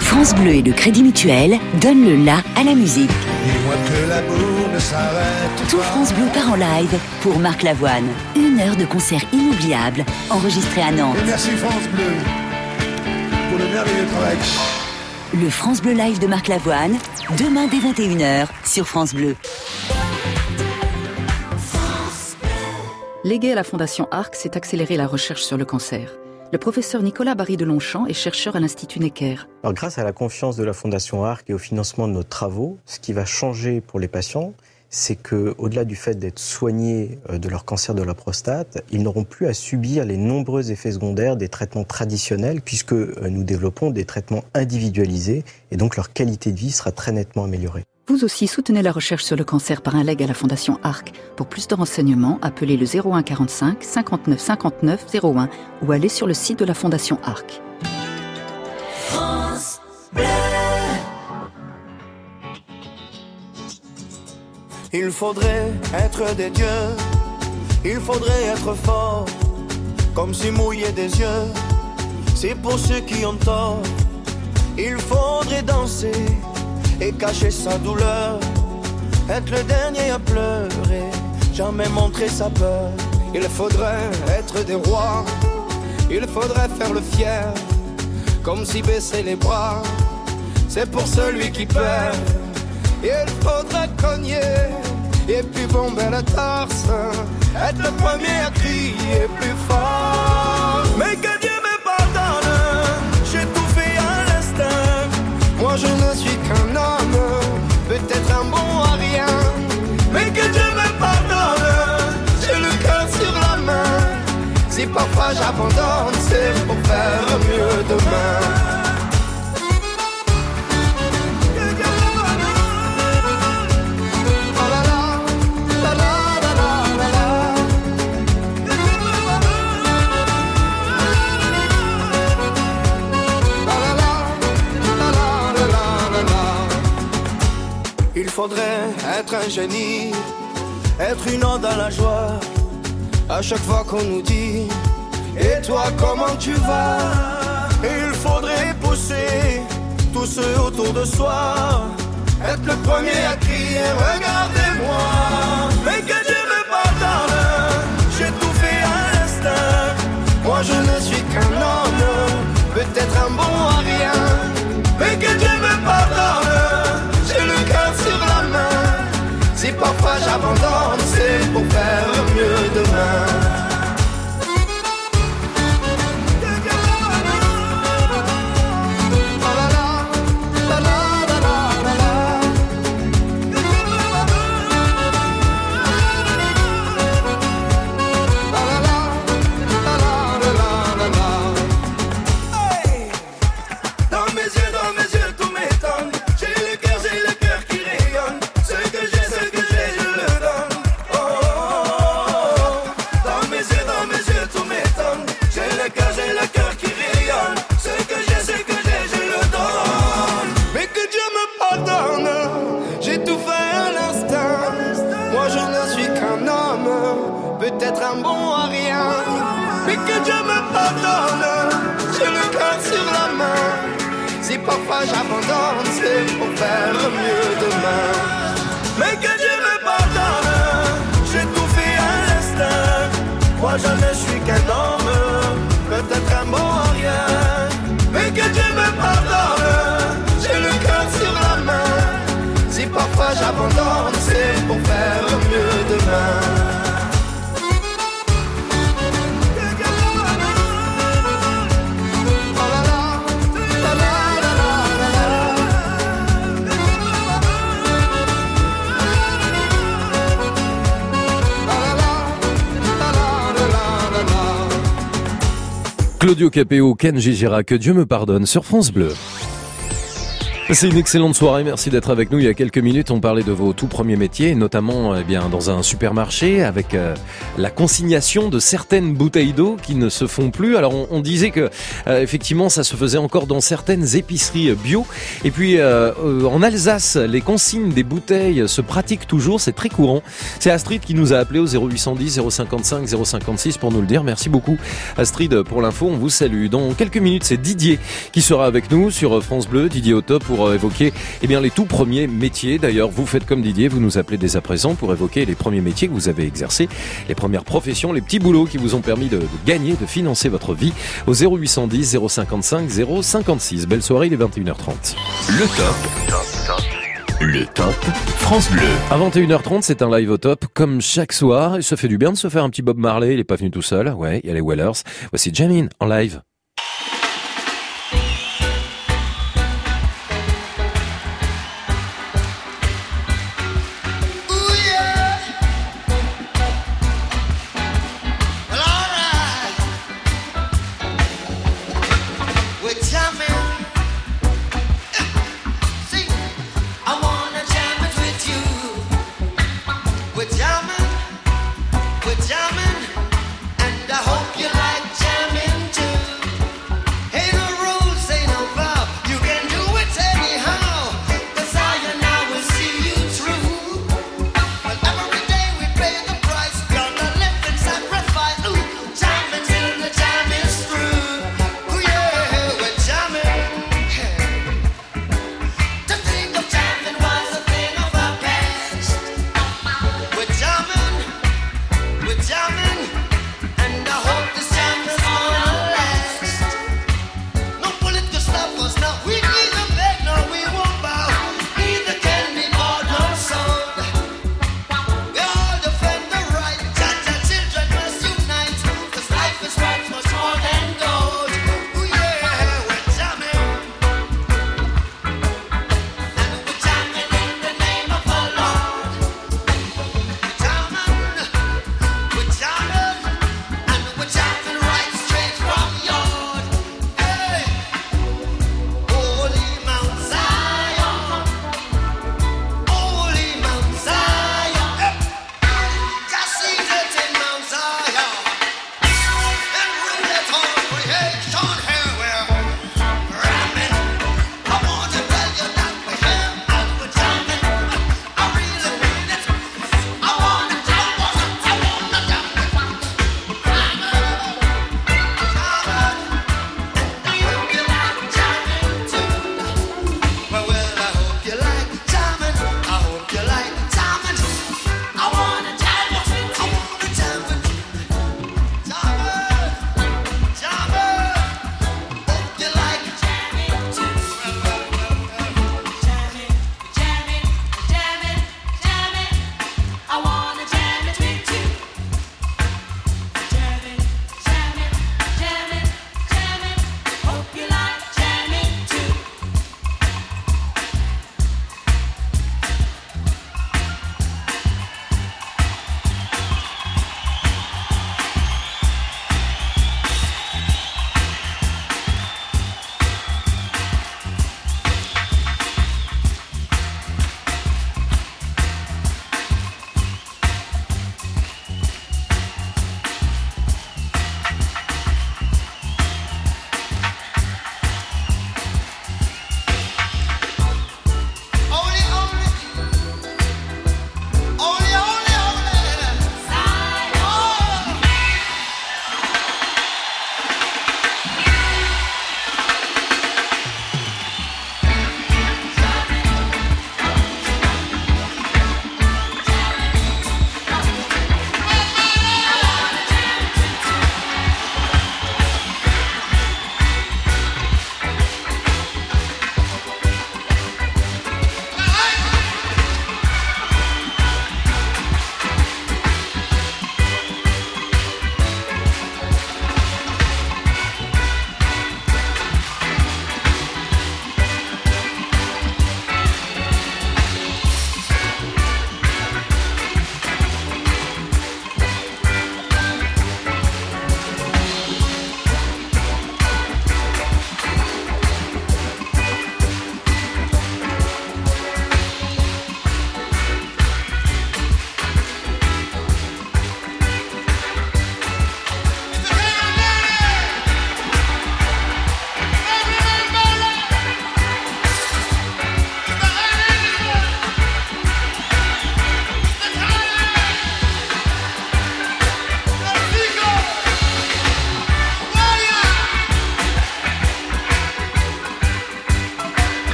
France Bleu et le Crédit Mutuel donnent le la à la musique. Dis-moi que l'amour ne s'arrête Tout France Bleu part en live pour Marc Lavoine. Une heure de concert inoubliable enregistré à Nantes. Et merci France Bleu pour le merveilleux travail. Le France Bleu Live de Marc Lavoine, demain dès 21h sur France Bleu. Légué à la Fondation ARC, c'est accélérer la recherche sur le cancer. Le professeur Nicolas Barry de Longchamp est chercheur à l'Institut Necker. Grâce à la confiance de la Fondation ARC et au financement de nos travaux, ce qui va changer pour les patients, c'est que, au-delà du fait d'être soignés euh, de leur cancer de la prostate, ils n'auront plus à subir les nombreux effets secondaires des traitements traditionnels, puisque euh, nous développons des traitements individualisés, et donc leur qualité de vie sera très nettement améliorée. Vous aussi soutenez la recherche sur le cancer par un leg à la Fondation ARC. Pour plus de renseignements, appelez le 01 45 59 59 01 ou allez sur le site de la Fondation ARC. France. Il faudrait être des dieux, il faudrait être fort, comme si mouiller des yeux, c'est pour ceux qui ont tort. Il faudrait danser et cacher sa douleur, être le dernier à pleurer, jamais montrer sa peur. Il faudrait être des rois, il faudrait faire le fier, comme si baisser les bras, c'est pour celui qui perd. Il faudrait cogner et puis bomber la torse, être le premier à crier plus fort. Si parfois j'abandonne, c'est pour faire mieux demain. Il faudrait être un génie, être une onde dans la joie. À chaque fois qu'on nous dit Et toi comment tu vas? Il faudrait pousser tous ceux autour de soi. Être le premier à crier Regardez-moi. Mais que Dieu me pardonne J'ai tout fait à l'instinct. Moi je ne suis qu'un homme Peut-être un bon à rien. Mais que Dieu me pardonne J'ai le cœur sur la main. Si parfois j'abandonne mieux faire mieux demain. Mais que Dieu me pardonne, j'ai tout fait à l'instinct. Moi je ne suis qu'un homme, peut-être un bon à rien. Mais que Dieu me pardonne, j'ai le cœur sur la main. Si parfois j'abandonne, c'est pour faire mieux demain. Claudio Capéo, Ken Gigera, que Dieu me pardonne sur France Bleu. C'est une excellente soirée, merci d'être avec nous. Il y a quelques minutes, on parlait de vos tout premiers métiers, notamment eh bien dans un supermarché avec euh, la consignation de certaines bouteilles d'eau qui ne se font plus. Alors on, on disait que euh, effectivement ça se faisait encore dans certaines épiceries bio. Et puis euh, euh, en Alsace, les consignes des bouteilles se pratiquent toujours, c'est très courant. C'est Astrid qui nous a appelé au 0810 055 056 pour nous le dire. Merci beaucoup Astrid pour l'info, on vous salue. Dans quelques minutes, c'est Didier qui sera avec nous sur France Bleu, Didier au top pour euh, évoquer eh bien les tout premiers métiers. D'ailleurs, vous faites comme Didier, vous nous appelez dès à présent pour évoquer les premiers métiers que vous avez exercés, les premières professions, les petits boulots qui vous ont permis de, de gagner, de financer votre vie au 0810 055 056. Belle soirée, il est 21h30. Le top. Le top France Bleu. À 21h30, c'est un live au top, comme chaque soir. Et ça fait du bien de se faire un petit Bob Marley. Il est pas venu tout seul. Ouais, il y a les Wellers. Voici Jamin en live.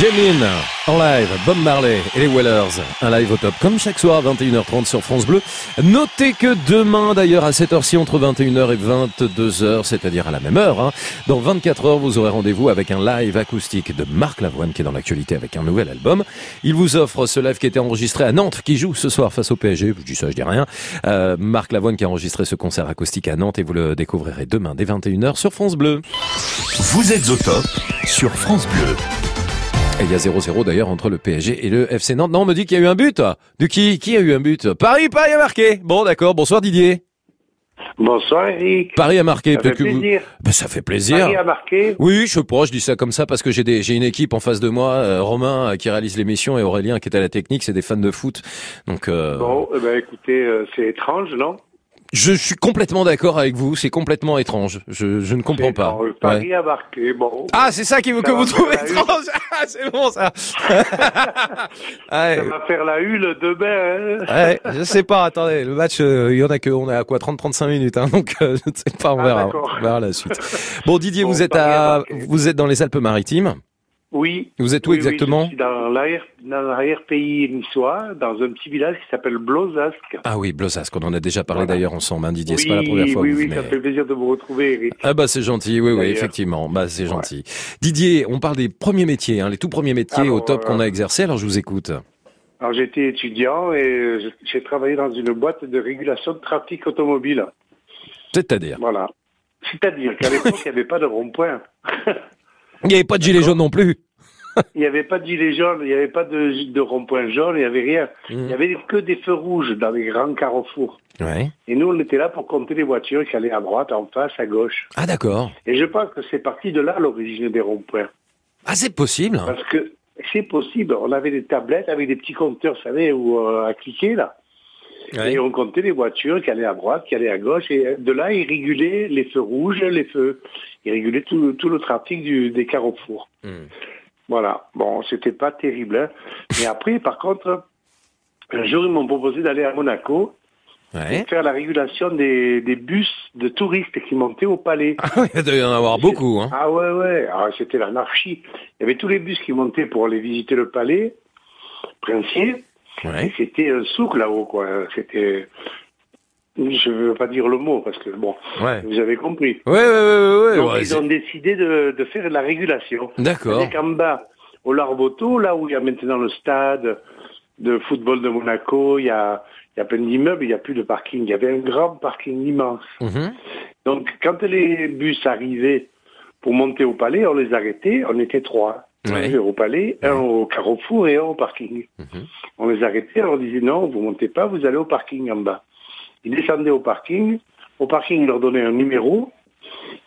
Jemin en live, Bob Marley et les Wellers, un live au top comme chaque soir 21h30 sur France Bleu. Notez que demain d'ailleurs à cette heure-ci entre 21h et 22h, c'est-à-dire à la même heure, hein, dans 24 heures vous aurez rendez-vous avec un live acoustique de Marc Lavoine qui est dans l'actualité avec un nouvel album. Il vous offre ce live qui été enregistré à Nantes, qui joue ce soir face au PSG, je dis ça, je dis rien. Euh, Marc Lavoine qui a enregistré ce concert acoustique à Nantes et vous le découvrirez demain dès 21h sur France Bleu. Vous êtes au top sur France Bleu. Et il y a 0-0 d'ailleurs entre le PSG et le FC Nantes. Non, on me dit qu'il y a eu un but. De qui Qui a eu un but? Paris, Paris a marqué. Bon, d'accord. Bonsoir Didier. Bonsoir Eric. Paris a marqué. Ça fait peut-être que vous- plaisir. Ben, ça fait plaisir. Paris a marqué. Oui, je pas, je dis ça comme ça parce que j'ai des, j'ai une équipe en face de moi, euh, Romain euh, qui réalise l'émission et Aurélien qui est à la technique, c'est des fans de foot. Donc, euh, Bon, eh ben, écoutez, euh, c'est étrange, non? Je suis complètement d'accord avec vous, c'est complètement étrange. Je, je ne comprends pas. Ouais. Bon. Ah, c'est ça qui vous, que Ça vous trouvez étrange. Ah, c'est bon ça. *laughs* Ouais. Ça va faire la hule demain. Hein Ouais, je sais pas, attendez, le match, euh, il y en a que, on est à quoi, 30-35 minutes, hein, donc euh, je ne sais pas, on Ah, verra, on verra la suite. Bon, Didier, Bon, vous êtes à, vous êtes dans les Alpes-Maritimes. Oui. Vous êtes où Oui, exactement oui, je suis dans l'arrière- dans l'arrière-pays niçois, dans un petit village qui s'appelle Blozasque. Ah oui, Blosasque, on en a déjà parlé Voilà. d'ailleurs ensemble, hein, Didier, oui, c'est pas la première fois oui, que vous oui, venez. ça fait plaisir de vous retrouver, Eric. Ah bah c'est gentil, oui, oui, effectivement, bah c'est gentil. Didier, on parle des premiers métiers, hein, les tout premiers métiers Alors, au top euh, qu'on a exercé, alors je vous écoute. Alors j'étais étudiant et j'ai travaillé dans une boîte de régulation de trafic automobile. C'est-à-dire? Voilà. C'est-à-dire qu'à l'époque, il n'y avait pas de rond-point. *laughs* Il n'y avait pas de gilet jaune non plus. *laughs* Il n'y avait pas de gilet jaune, il n'y avait pas de, de rond-point jaune, il n'y avait rien. Mmh. Il n'y avait que des feux rouges dans les grands carrefours. Ouais. Et nous, on était là pour compter les voitures qui allaient à droite, en face, à gauche. Ah d'accord. Et je pense que c'est parti de là l'origine des ronds-points. Ah c'est possible. Parce que c'est possible. On avait des tablettes avec des petits compteurs, vous savez, où, euh, à cliquer là. Ouais. Et on comptait les voitures qui allaient à droite, qui allaient à gauche. Et de là, ils régulaient les feux rouges, les feux. Ils régulaient tout, le- tout le trafic du, des carrefours. Hmm. Voilà. Bon, c'était pas terrible. hein. Mais après, par contre, un jour, ils m'ont proposé d'aller à Monaco Ouais. faire la régulation des, des bus de touristes qui montaient au palais. Ah il y en avoir beaucoup. Hein. Ah ouais, ouais. Ah, c'était l'anarchie. Il y avait tous les bus qui montaient pour aller visiter le palais princier. Et C'était un souk là-haut, quoi. C'était... Je ne veux pas dire le mot, parce que, bon, Ouais. vous avez compris. Ouais, ouais, ouais, ouais. Donc, ouais, ils ont décidé de, de faire de la régulation. D'accord. Qu'en bas, au Larboto, là où il y a maintenant le stade de football de Monaco, il y a, il y a plein d'immeubles, il n'y a plus de parking. Il y avait un grand parking immense. Mhm. Donc, quand les bus arrivaient pour monter au palais, on les arrêtait, on était trois. Ouais. Un au palais, un au carrefour et un au parking. Mhm. On les arrêtait, on leur disait non, vous montez pas, vous allez au parking en bas. Ils descendaient au parking, au parking, ils leur donnaient un numéro,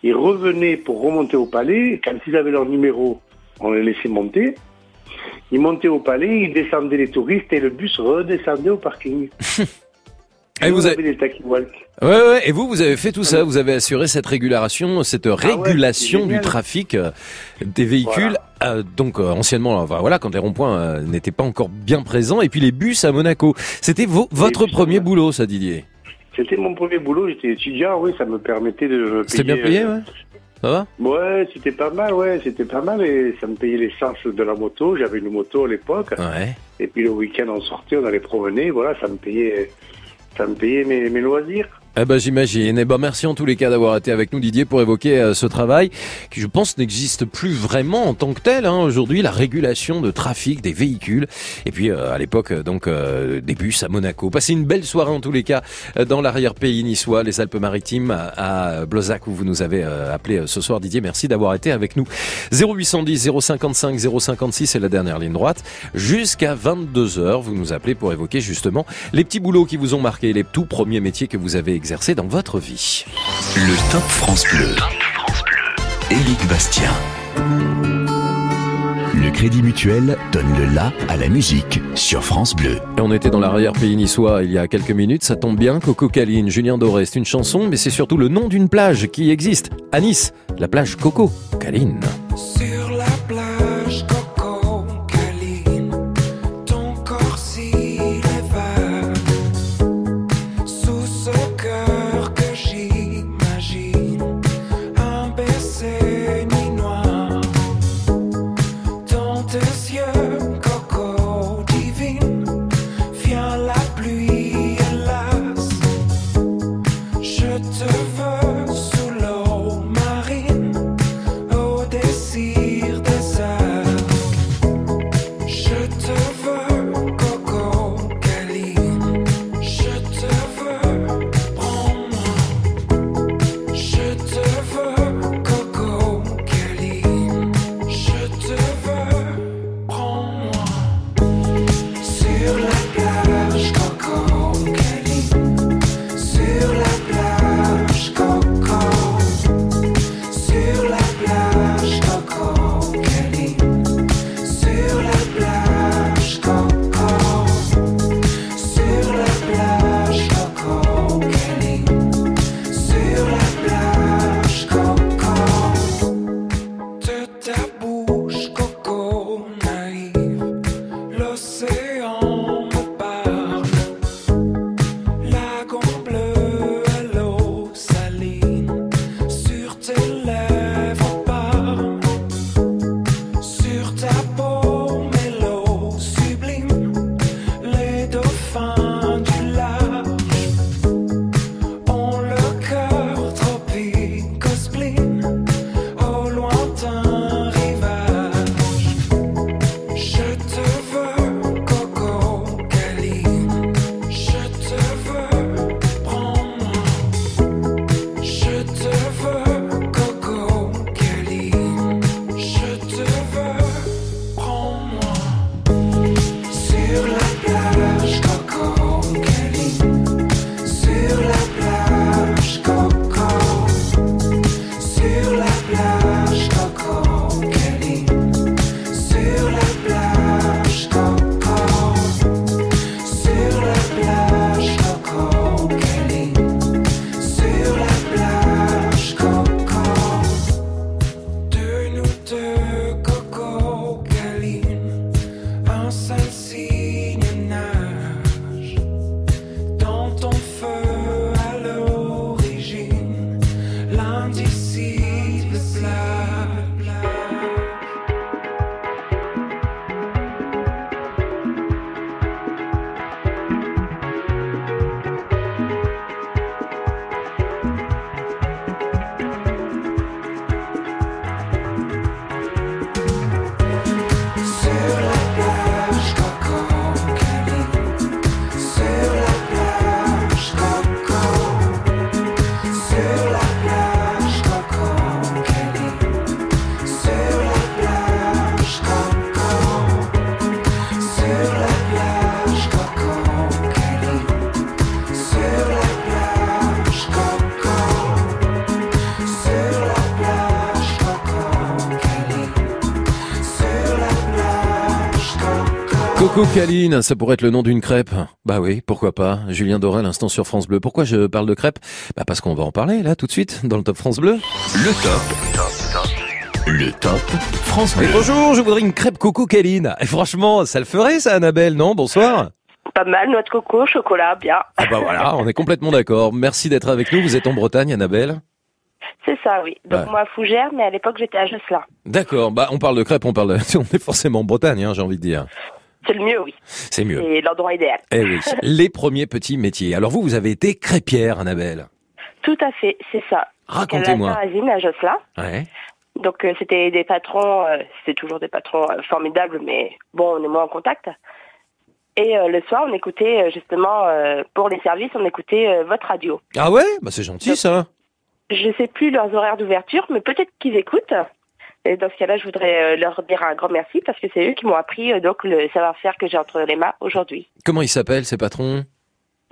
ils revenaient pour remonter au palais, quand ils avaient leur numéro, on les laissait monter. Ils montaient au palais, ils descendaient les touristes et le bus redescendait au parking. *laughs* Et vous vous avez- avez walk. Ouais, ouais. Et vous, vous avez fait tout ça. Vous avez assuré cette régulation, cette régulation du trafic euh, des véhicules. euh, donc euh, anciennement, enfin, voilà, quand les ronds-points euh, n'étaient pas encore bien présents, et puis les bus à Monaco. C'était vo- votre premier boulot, ça, Didier? C'était mon premier boulot, j'étais étudiant, oui, ça me permettait de me payer. C'était bien payé, ouais. Ça va? Ouais, c'était pas mal, ouais, c'était pas mal et ça me payait l'essence de la moto. J'avais une moto à l'époque. Ouais. Et puis le week-end, on sortait, on allait promener, voilà, ça me payait, ça me payait mes, mes loisirs. Eh ben j'imagine. Eh ben merci en tous les cas d'avoir été avec nous Didier pour évoquer euh, ce travail qui je pense n'existe plus vraiment en tant que tel hein, aujourd'hui la régulation de trafic des véhicules et puis euh, à l'époque euh, donc euh, des bus à Monaco. Passez une belle soirée en tous les cas euh, dans l'arrière-pays niçois, les Alpes-Maritimes à, à Blozac où vous nous avez appelé ce soir Didier. Merci d'avoir été avec nous. 0810 055 056 c'est la dernière ligne droite. Jusqu'à 22h, vous nous appelez pour évoquer justement les petits boulots qui vous ont marqué, les tout premiers métiers que vous avez exercés dans votre vie. Le Top France Bleu. Éric Bastien. Le Crédit Mutuel donne le la à la musique sur France Bleu. Et on était dans l'arrière-pays niçois il y a quelques minutes, ça tombe bien, Coco Caline, Julien Doré, c'est une chanson, mais c'est surtout le nom d'une plage qui existe, à Nice, la plage Coco Caline. Coco. Coco Caline, ça pourrait être le nom d'une crêpe. Bah oui, pourquoi pas. Julien Doré, l'instant sur France Bleu. Pourquoi je parle de crêpes Bah parce qu'on va en parler là tout de suite dans le Top France Bleu. Le top. Le top France Et Bleu. bonjour, je voudrais une crêpe Coco Caline. Et franchement, ça le ferait ça Annabelle, non? Bonsoir. Pas mal, noix de coco, chocolat, bien. Ah bah voilà, on est complètement d'accord. Merci d'être avec nous. Vous êtes en Bretagne, Annabelle C'est ça, oui. Donc Ouais. moi à Fougères, mais à l'époque j'étais à Josselin. D'accord, bah on parle de crêpes, on parle de... *laughs* On est forcément en Bretagne, hein, j'ai envie de dire. C'est le mieux, oui. C'est mieux. C'est l'endroit idéal. Eh oui, *laughs* les premiers petits métiers. Alors vous, vous avez été crêpière, Annabelle. Tout à fait, c'est ça. Racontez-moi. À la à Josselin. Ouais. Donc euh, c'était des patrons, euh, c'était toujours des patrons euh, formidables, mais bon, on est moins en contact. Et euh, le soir, on écoutait justement, pour les services, on écoutait votre radio. Ah ouais? Bah c'est gentil ça. Je sais plus leurs horaires d'ouverture, mais peut-être qu'ils écoutent. Et dans ce cas-là, je voudrais euh, leur dire un grand merci parce que c'est eux qui m'ont appris euh, donc le savoir-faire que j'ai entre les mains aujourd'hui. Comment ils s'appellent ces patrons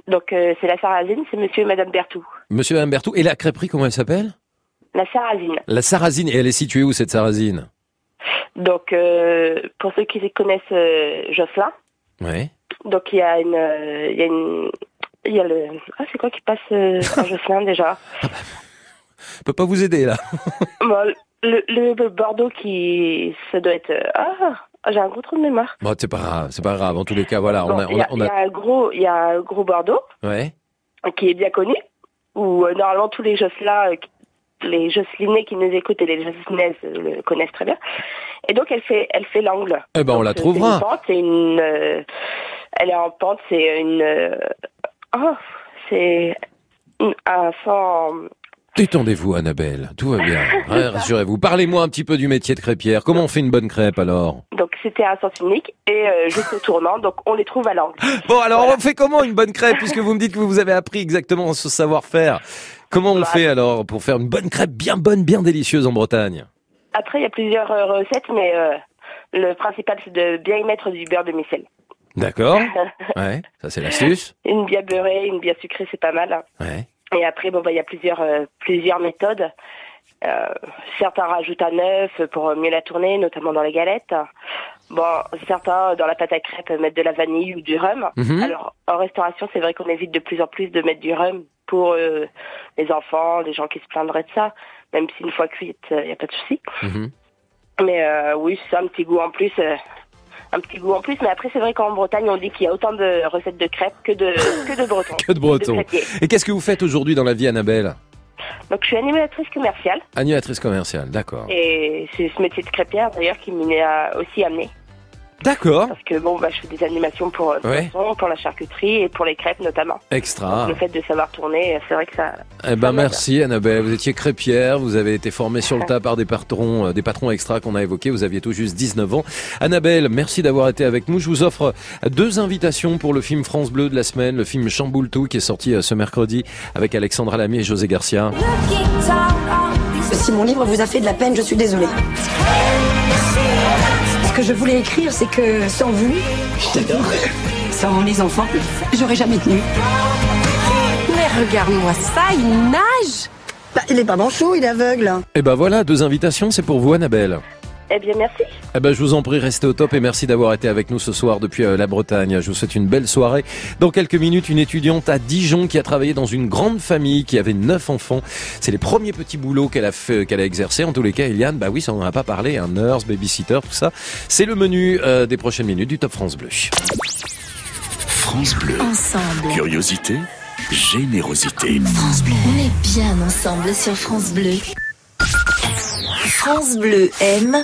Donc euh, c'est la Sarrazine, c'est Monsieur et Madame Bertou. Monsieur et Madame Berthoud. Et la crêperie, comment elle s'appelle? La Sarrazine. La Sarrazine. Et elle est située où cette Sarrazine Donc euh, pour ceux qui connaissent euh, Jocelyn, Ouais. donc il y a une, il y a une, il y a le, ah c'est quoi qui passe à *laughs* Jocelyn déjà? Je peux pas vous aider là. Bon, le, le, le Bordeaux qui, ça doit être, euh, ah j'ai un gros trou de mémoire. Bon, c'est pas grave, c'est pas grave. En tous les cas, voilà, on Bon, a, il on y a, a, on il y a- a un gros, il y a un gros Bordeaux ouais. qui est bien connu, où euh, normalement tous les Jocelyn, euh, les Jocelinais qui nous écoutent et les Jocelinaises euh, le connaissent très bien. Et donc elle fait, elle fait l'angle. Eh ben, on la C'est une trouvera. pente, c'est une, euh, elle est en pente, c'est une, euh, oh, c'est une- un sang. Détendez-vous, Annabelle. Tout va bien. Ouais, *laughs* Rassurez-vous. Parlez-moi un petit peu du métier de crêpière. Comment on fait une bonne crêpe alors Donc c'était un sens unique et euh, juste au tournant, donc on les trouve à l'angle. *laughs* Bon, alors on fait comment une bonne crêpe puisque vous me dites que vous avez appris exactement ce savoir-faire? Comment on fait alors pour faire une bonne crêpe bien bonne, bien délicieuse en Bretagne? Après il y a plusieurs euh, recettes, mais euh, le principal c'est de bien y mettre du beurre de micelle. D'accord. *laughs* Ouais, ça c'est l'astuce. une bien beurrée, une bien sucrée, c'est pas mal. Ouais. Et après, bon, bah, il y a plusieurs, euh, plusieurs méthodes. Euh, certains rajoutent un œuf pour mieux la tourner, notamment dans les galettes. Bon, certains dans la pâte à crêpes mettent de la vanille ou du rhum. Mhm. Alors, en restauration, c'est vrai qu'on évite de plus en plus de mettre du rhum pour euh, les enfants, les gens qui se plaindraient de ça. Même si une fois cuite, il n'y a pas de souci. Mais euh, oui, c'est un petit goût en plus. Un petit goût en plus. Mais après, c'est vrai qu'en Bretagne, on dit qu'il y a autant de recettes de crêpes que de, que de bretons. *laughs* Que de breton. crêpiers. Et qu'est-ce que vous faites aujourd'hui dans la vie, Annabelle Donc, je suis animatrice commerciale. Animatrice commerciale, d'accord. Et c'est ce métier de crêpière, d'ailleurs, qui m'y a aussi amené. D'accord. Parce que bon, bah, je fais des animations pour euh, Ouais. poisson, pour la charcuterie et pour les crêpes notamment. Extra. Le fait de savoir tourner, c'est vrai que ça. Eh ben merci Annabelle, vous étiez crêpière, vous avez été formée sur le tas par des patrons, euh, des patrons extra qu'on a évoqués, vous aviez tout juste 19 ans. Annabelle, merci d'avoir été avec nous. Je vous offre deux invitations pour le film France Bleu de la semaine, le film Chamboule tout qui est sorti euh, ce mercredi avec Alexandra Lamy et José Garcia. Si mon livre vous a fait de la peine, je suis désolée. Ce que je voulais écrire, c'est que sans vous, je t'adorerais. Sans les enfants, j'aurais jamais tenu. Mais regarde-moi ça, il nage bah, Il est pas manchot, il est aveugle. Eh ben voilà, deux invitations, c'est pour vous Annabelle. Eh bien, merci. Eh ben, je vous en prie, restez au top et merci d'avoir été avec nous ce soir depuis euh, la Bretagne. Je vous souhaite une belle soirée. Dans quelques minutes, une étudiante à Dijon qui a travaillé dans une grande famille qui avait neuf enfants. C'est les premiers petits boulots qu'elle a fait, qu'elle a exercé. En tous les cas, Eliane, bah oui, ça on en a pas parlé, un nurse, babysitter, tout ça. C'est le menu euh, des prochaines minutes du Top France Bleu. France Bleu. Ensemble. Curiosité, générosité. France Bleu. On est bien ensemble sur France Bleu. France Bleu aime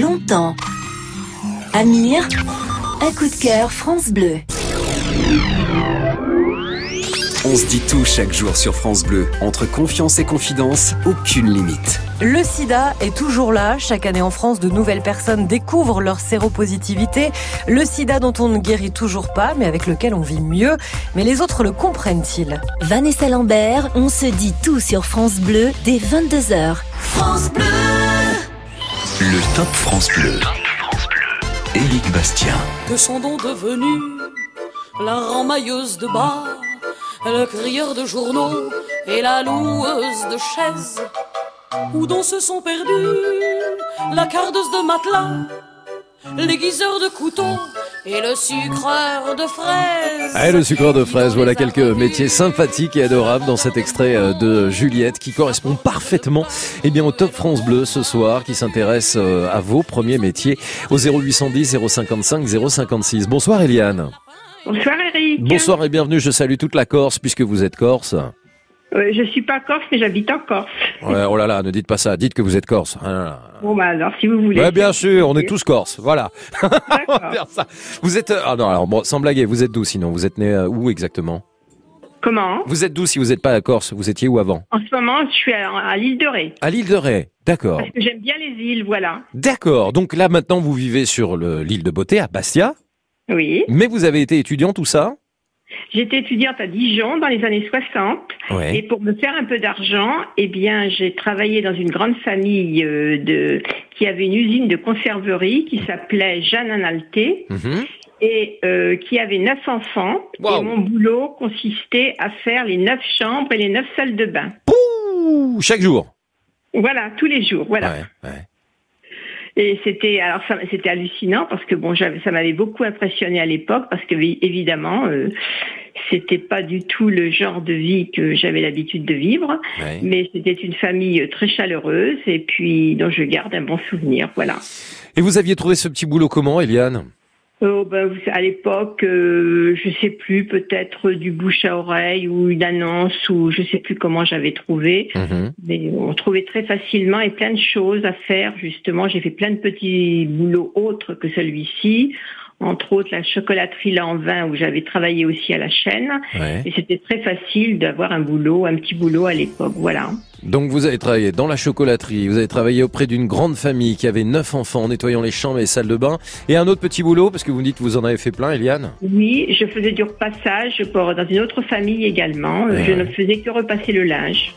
Longtemps. Amir. Un coup de cœur France Bleu. On se dit tout chaque jour sur France Bleu. Entre confiance et confidence, aucune limite. Le sida est toujours là. Chaque année en France, de nouvelles personnes découvrent leur séropositivité. Le sida dont on ne guérit toujours pas, mais avec lequel on vit mieux. Mais les autres le comprennent-ils? Vanessa Lambert, on se dit tout sur France Bleu dès 22h. France Bleu Le Top France Bleu. Éric Bastien. Que sont donc devenus la ramailleuse de bar, le crieur de journaux et la loueuse de chaises Où donc se sont perdus la cardeuse de matelas, l'aiguiseur de couteaux et le sucreur de fraises Allez, le sucreur de fraise, voilà quelques métiers sympathiques et adorables dans cet extrait euh, de Juliette qui correspond parfaitement eh bien, au Top France Bleu ce soir qui s'intéresse euh, à vos premiers métiers au 0810 055 056. Bonsoir Eliane. Bonsoir Eric. Bonsoir et bienvenue, je salue toute la Corse puisque vous êtes Corse. Euh, je suis pas corse, mais j'habite en Corse. Ouais, oh là là, ne dites pas ça, dites que vous êtes Corse. Ah. Bon, bah alors, si vous voulez. Ouais, bien sûr, on est tous Corses, voilà. On va dire ça. Vous êtes... euh, Ah non, alors bon, sans blaguer, vous êtes d'où sinon? Vous êtes né euh, où exactement? Comment? Vous êtes d'où si vous n'êtes pas à Corse? Vous étiez où avant? En ce moment, je suis à, à l'île de Ré. À l'île de Ré, d'accord. Parce que j'aime bien les îles, voilà. D'accord, donc là maintenant vous vivez sur le- l'île de Beauté, à Bastia. Oui. Mais vous avez été étudiant, tout ça? J'étais étudiante à Dijon dans les années 60. Ouais. Et pour me faire un peu d'argent, eh bien, j'ai travaillé dans une grande famille euh, de qui avait une usine de conserverie qui s'appelait Jeanne Analté Mhm. et euh, qui avait neuf enfants. Et mon boulot consistait à faire les neuf chambres et les neuf salles de bain. Ouh, chaque jour Voilà, tous les jours, voilà. Ouais, ouais. Et c'était alors ça- c'était hallucinant parce que bon, j'avais ça m'avait beaucoup impressionné à l'époque parce que évidemment, euh, c'était pas du tout le genre de vie que j'avais l'habitude de vivre, Ouais. mais c'était une famille très chaleureuse et puis dont je garde un bon souvenir, voilà. Et vous aviez trouvé ce petit boulot comment, Eliane? Oh, ben, à l'époque, euh, je sais plus, peut-être du bouche à oreille ou une annonce ou je sais plus comment j'avais trouvé. Mhm. Mais on trouvait très facilement et plein de choses à faire. Justement, j'ai fait plein de petits boulots autres que celui-ci. Entre autres, la chocolaterie Lanvin où j'avais travaillé aussi à la chaîne. Ouais. Et c'était très facile d'avoir un boulot, un petit boulot à l'époque. Voilà. Donc vous avez travaillé dans la chocolaterie, vous avez travaillé auprès d'une grande famille qui avait neuf enfants en nettoyant les chambres et les salles de bain. Et un autre petit boulot, parce que vous me dites que vous en avez fait plein, Eliane Oui, je faisais du repassage pour, dans une autre famille également. Ouais, je ouais. ne faisais que repasser le linge.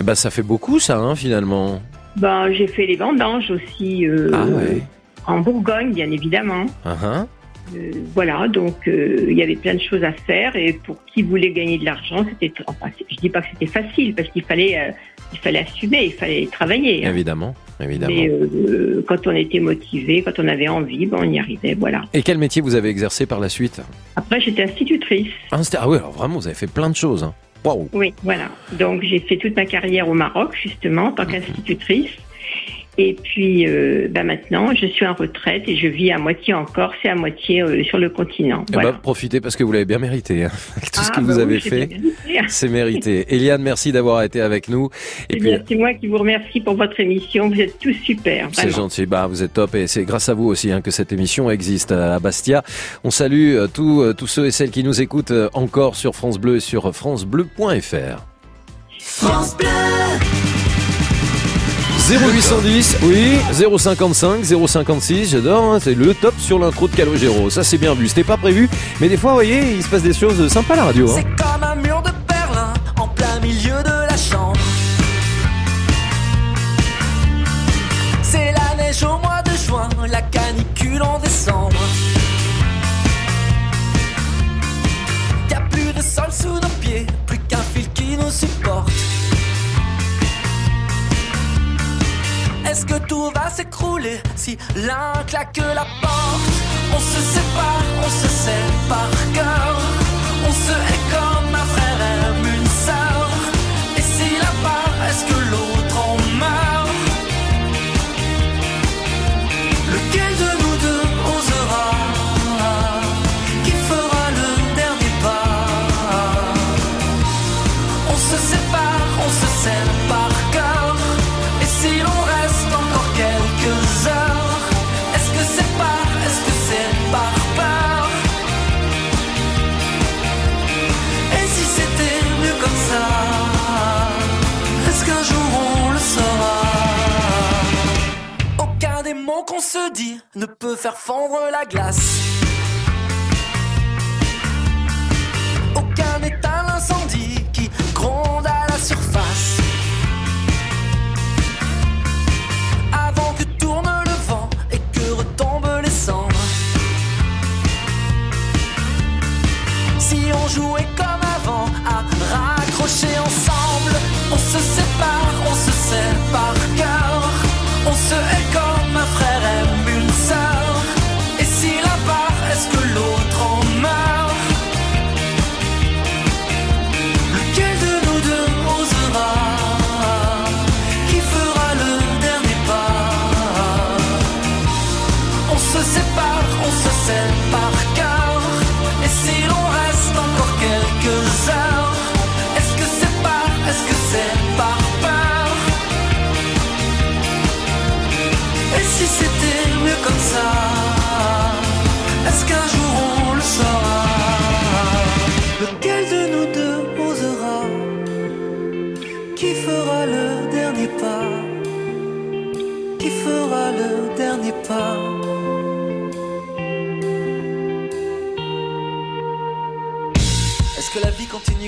Eh ben ça fait beaucoup ça, hein, finalement. Ben, j'ai fait les vendanges aussi euh, Ah ouais. en Bourgogne, bien évidemment. Ah, ah. Euh, voilà, donc euh, il y avait plein de choses à faire et pour qui voulait gagner de l'argent, c'était. Enfin, je dis pas que c'était facile parce qu'il fallait, euh, il fallait assumer, il fallait travailler. hein. Évidemment, évidemment. Mais euh, quand on était motivé, quand on avait envie, ben, on y arrivait. Voilà. Et quel métier vous avez exercé par la suite? Après, j'étais institutrice. ah, ah oui, alors vraiment, vous avez fait plein de choses. hein. Waouh Oui, voilà. Donc j'ai fait toute ma carrière au Maroc, justement, en tant qu'institutrice. Et puis euh, ben, maintenant, je suis en retraite et je vis à moitié en Corse et à moitié euh, sur le continent. Eh Voilà. ben, profitez parce que vous l'avez bien mérité. hein. *laughs* Tout ce Ah, que vous bah avez oui, fait, bien mérité. c'est mérité. *laughs* Eliane, merci d'avoir été avec nous. Et Eh puis, c'est moi qui vous remercie pour votre émission. Vous êtes tous super. C'est gentil, bah vous êtes top et c'est grâce à vous aussi hein, que cette émission existe à Bastia. On salue euh, tous euh, tous ceux et celles qui nous écoutent euh, encore sur France Bleu et sur francebleu.fr. France Bleu. 0810, oui, 055, 056, j'adore, hein, c'est le top sur l'intro de Calogero. Ça c'est bien vu, c'était pas prévu, mais des fois, vous voyez, il se passe des choses sympas à la radio. hein. C'est comme un mur de Berlin en plein milieu de la chambre. C'est la neige au mois de juin, la canicule en décembre. Est-ce que tout va s'écrouler si l'un claque la porte? On se sépare, on se sait par cœur. On se hait qu'on se dit ne peut faire fondre la glace. Aucun état l'incendie qui gronde à la surface. Avant que tourne le vent et que retombent les cendres. Si on jouait comme avant à raccrocher ensemble, on se sépare, on se par cœur. On se hait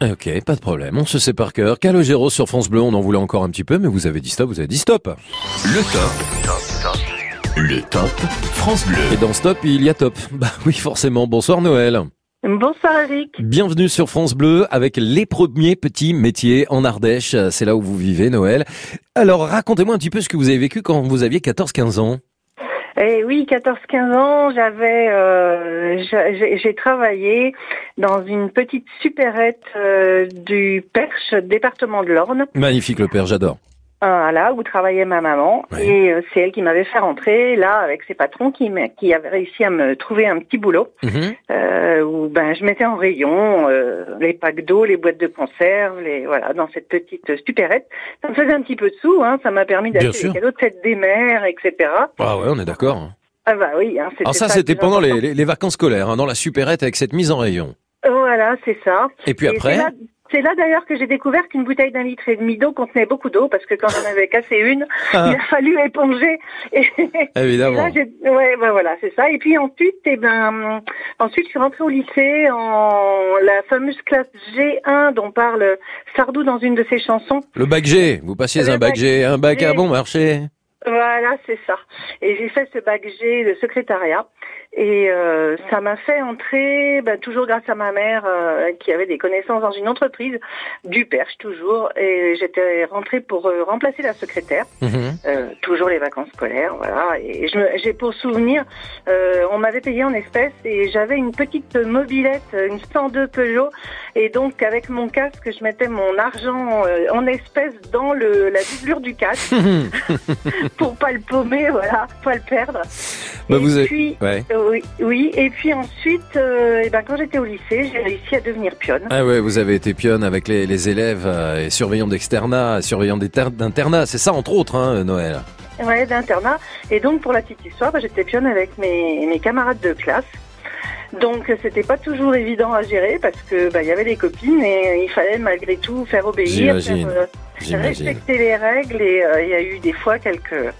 Ok, pas de problème, on se sait par cœur. Calogero sur France Bleu, on en voulait encore un petit peu, mais vous avez dit stop, vous avez dit stop. Le top. Le top France Bleu. Et dans stop, il y a top. *laughs* Bah oui, forcément. Bonsoir Noël. Bonsoir Eric. Bienvenue sur France Bleu avec les premiers petits métiers en Ardèche. C'est là où vous vivez, Noël. Alors, racontez-moi un petit peu ce que vous avez vécu quand vous aviez 14-15 ans. Eh oui, 14-15 ans, j'avais, euh, j'a- j'ai travaillé dans une petite supérette euh, du Perche, département de l'Orne, Magnifique le père, j'adore. Là où travaillait ma maman, et euh, c'est elle qui m'avait fait rentrer là avec ses patrons qui, qui avaient réussi à me trouver un petit boulot euh, où ben je mettais en rayon euh, les packs d'eau, les boîtes de conserve, les voilà dans cette petite supérette. Ça me faisait un petit peu de sous, hein, ça m'a permis d'acheter des cadeaux de fête des mères, etc. Ah ouais, on est d'accord. Ah bah oui, hein, Alors ça, c'était pendant les, les- vacances scolaires, hein, dans la supérette avec cette mise en rayon. Voilà, c'est ça. Et puis après c'est là, d'ailleurs que j'ai découvert qu'une bouteille d'un litre et demi d'eau contenait beaucoup d'eau parce que quand j'en avais cassé une, Ah. il a fallu éponger. Et, Évidemment. et là, ouais, ben voilà, c'est ça. Et puis ensuite, eh ben, ensuite, je suis rentrée au lycée en la fameuse classe G1 dont parle Sardou dans une de ses chansons. Le bac G, vous passiez Le un bac bac G, un bac à bon marché. Voilà, c'est ça. Et j'ai fait ce bac G de secrétariat. Et euh, ça m'a fait entrer, ben, toujours grâce à ma mère euh, qui avait des connaissances dans une entreprise, du Perche toujours. Et j'étais rentrée pour euh, remplacer la secrétaire. Euh, toujours les vacances scolaires, voilà. Et j'ai pour souvenir, on m'avait payé en espèces et j'avais une petite mobilette, une 102 Peugeot, et donc avec mon casque, je mettais mon argent en espèces dans le, la doublure du casque *laughs* *laughs* pour pas le paumer, voilà, pas le perdre. Bah, et vous avez- puis, ouais. Oui, oui, et puis ensuite, euh, eh ben, quand j'étais au lycée, j'ai réussi à devenir pionne. Ah ouais, vous avez été pionne avec les, les élèves euh, et surveillants d'externat, surveillants d'internat, c'est ça entre autres, hein, Noël. Ouais, d'internat. Et donc, pour la petite histoire, bah, j'étais pionne avec mes, mes camarades de classe. Donc, c'était pas toujours évident à gérer parce que bah, il y avait des copines et il fallait malgré tout faire obéir, faire, euh, respecter les règles et euh, il y a eu des fois quelques.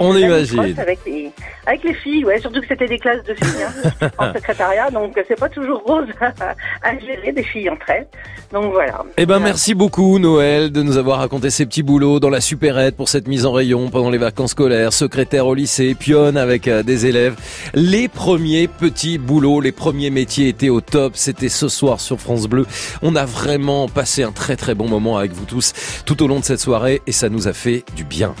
On imagine. Avec les, avec les filles, ouais, surtout que c'était des classes de filles hein, *laughs* en secrétariat, donc c'est pas toujours rose à, à gérer des filles entre elles. Donc voilà. Eh ben merci beaucoup Noël de nous avoir raconté ces petits boulots dans la supérette pour cette mise en rayon pendant les vacances scolaires, secrétaire au lycée, pionne avec euh, des élèves. Les premiers petits boulots, les premiers métiers étaient au top. C'était ce soir sur France Bleu. On a vraiment passé un très très bon moment avec vous tous tout au long de cette soirée et ça nous a fait du bien.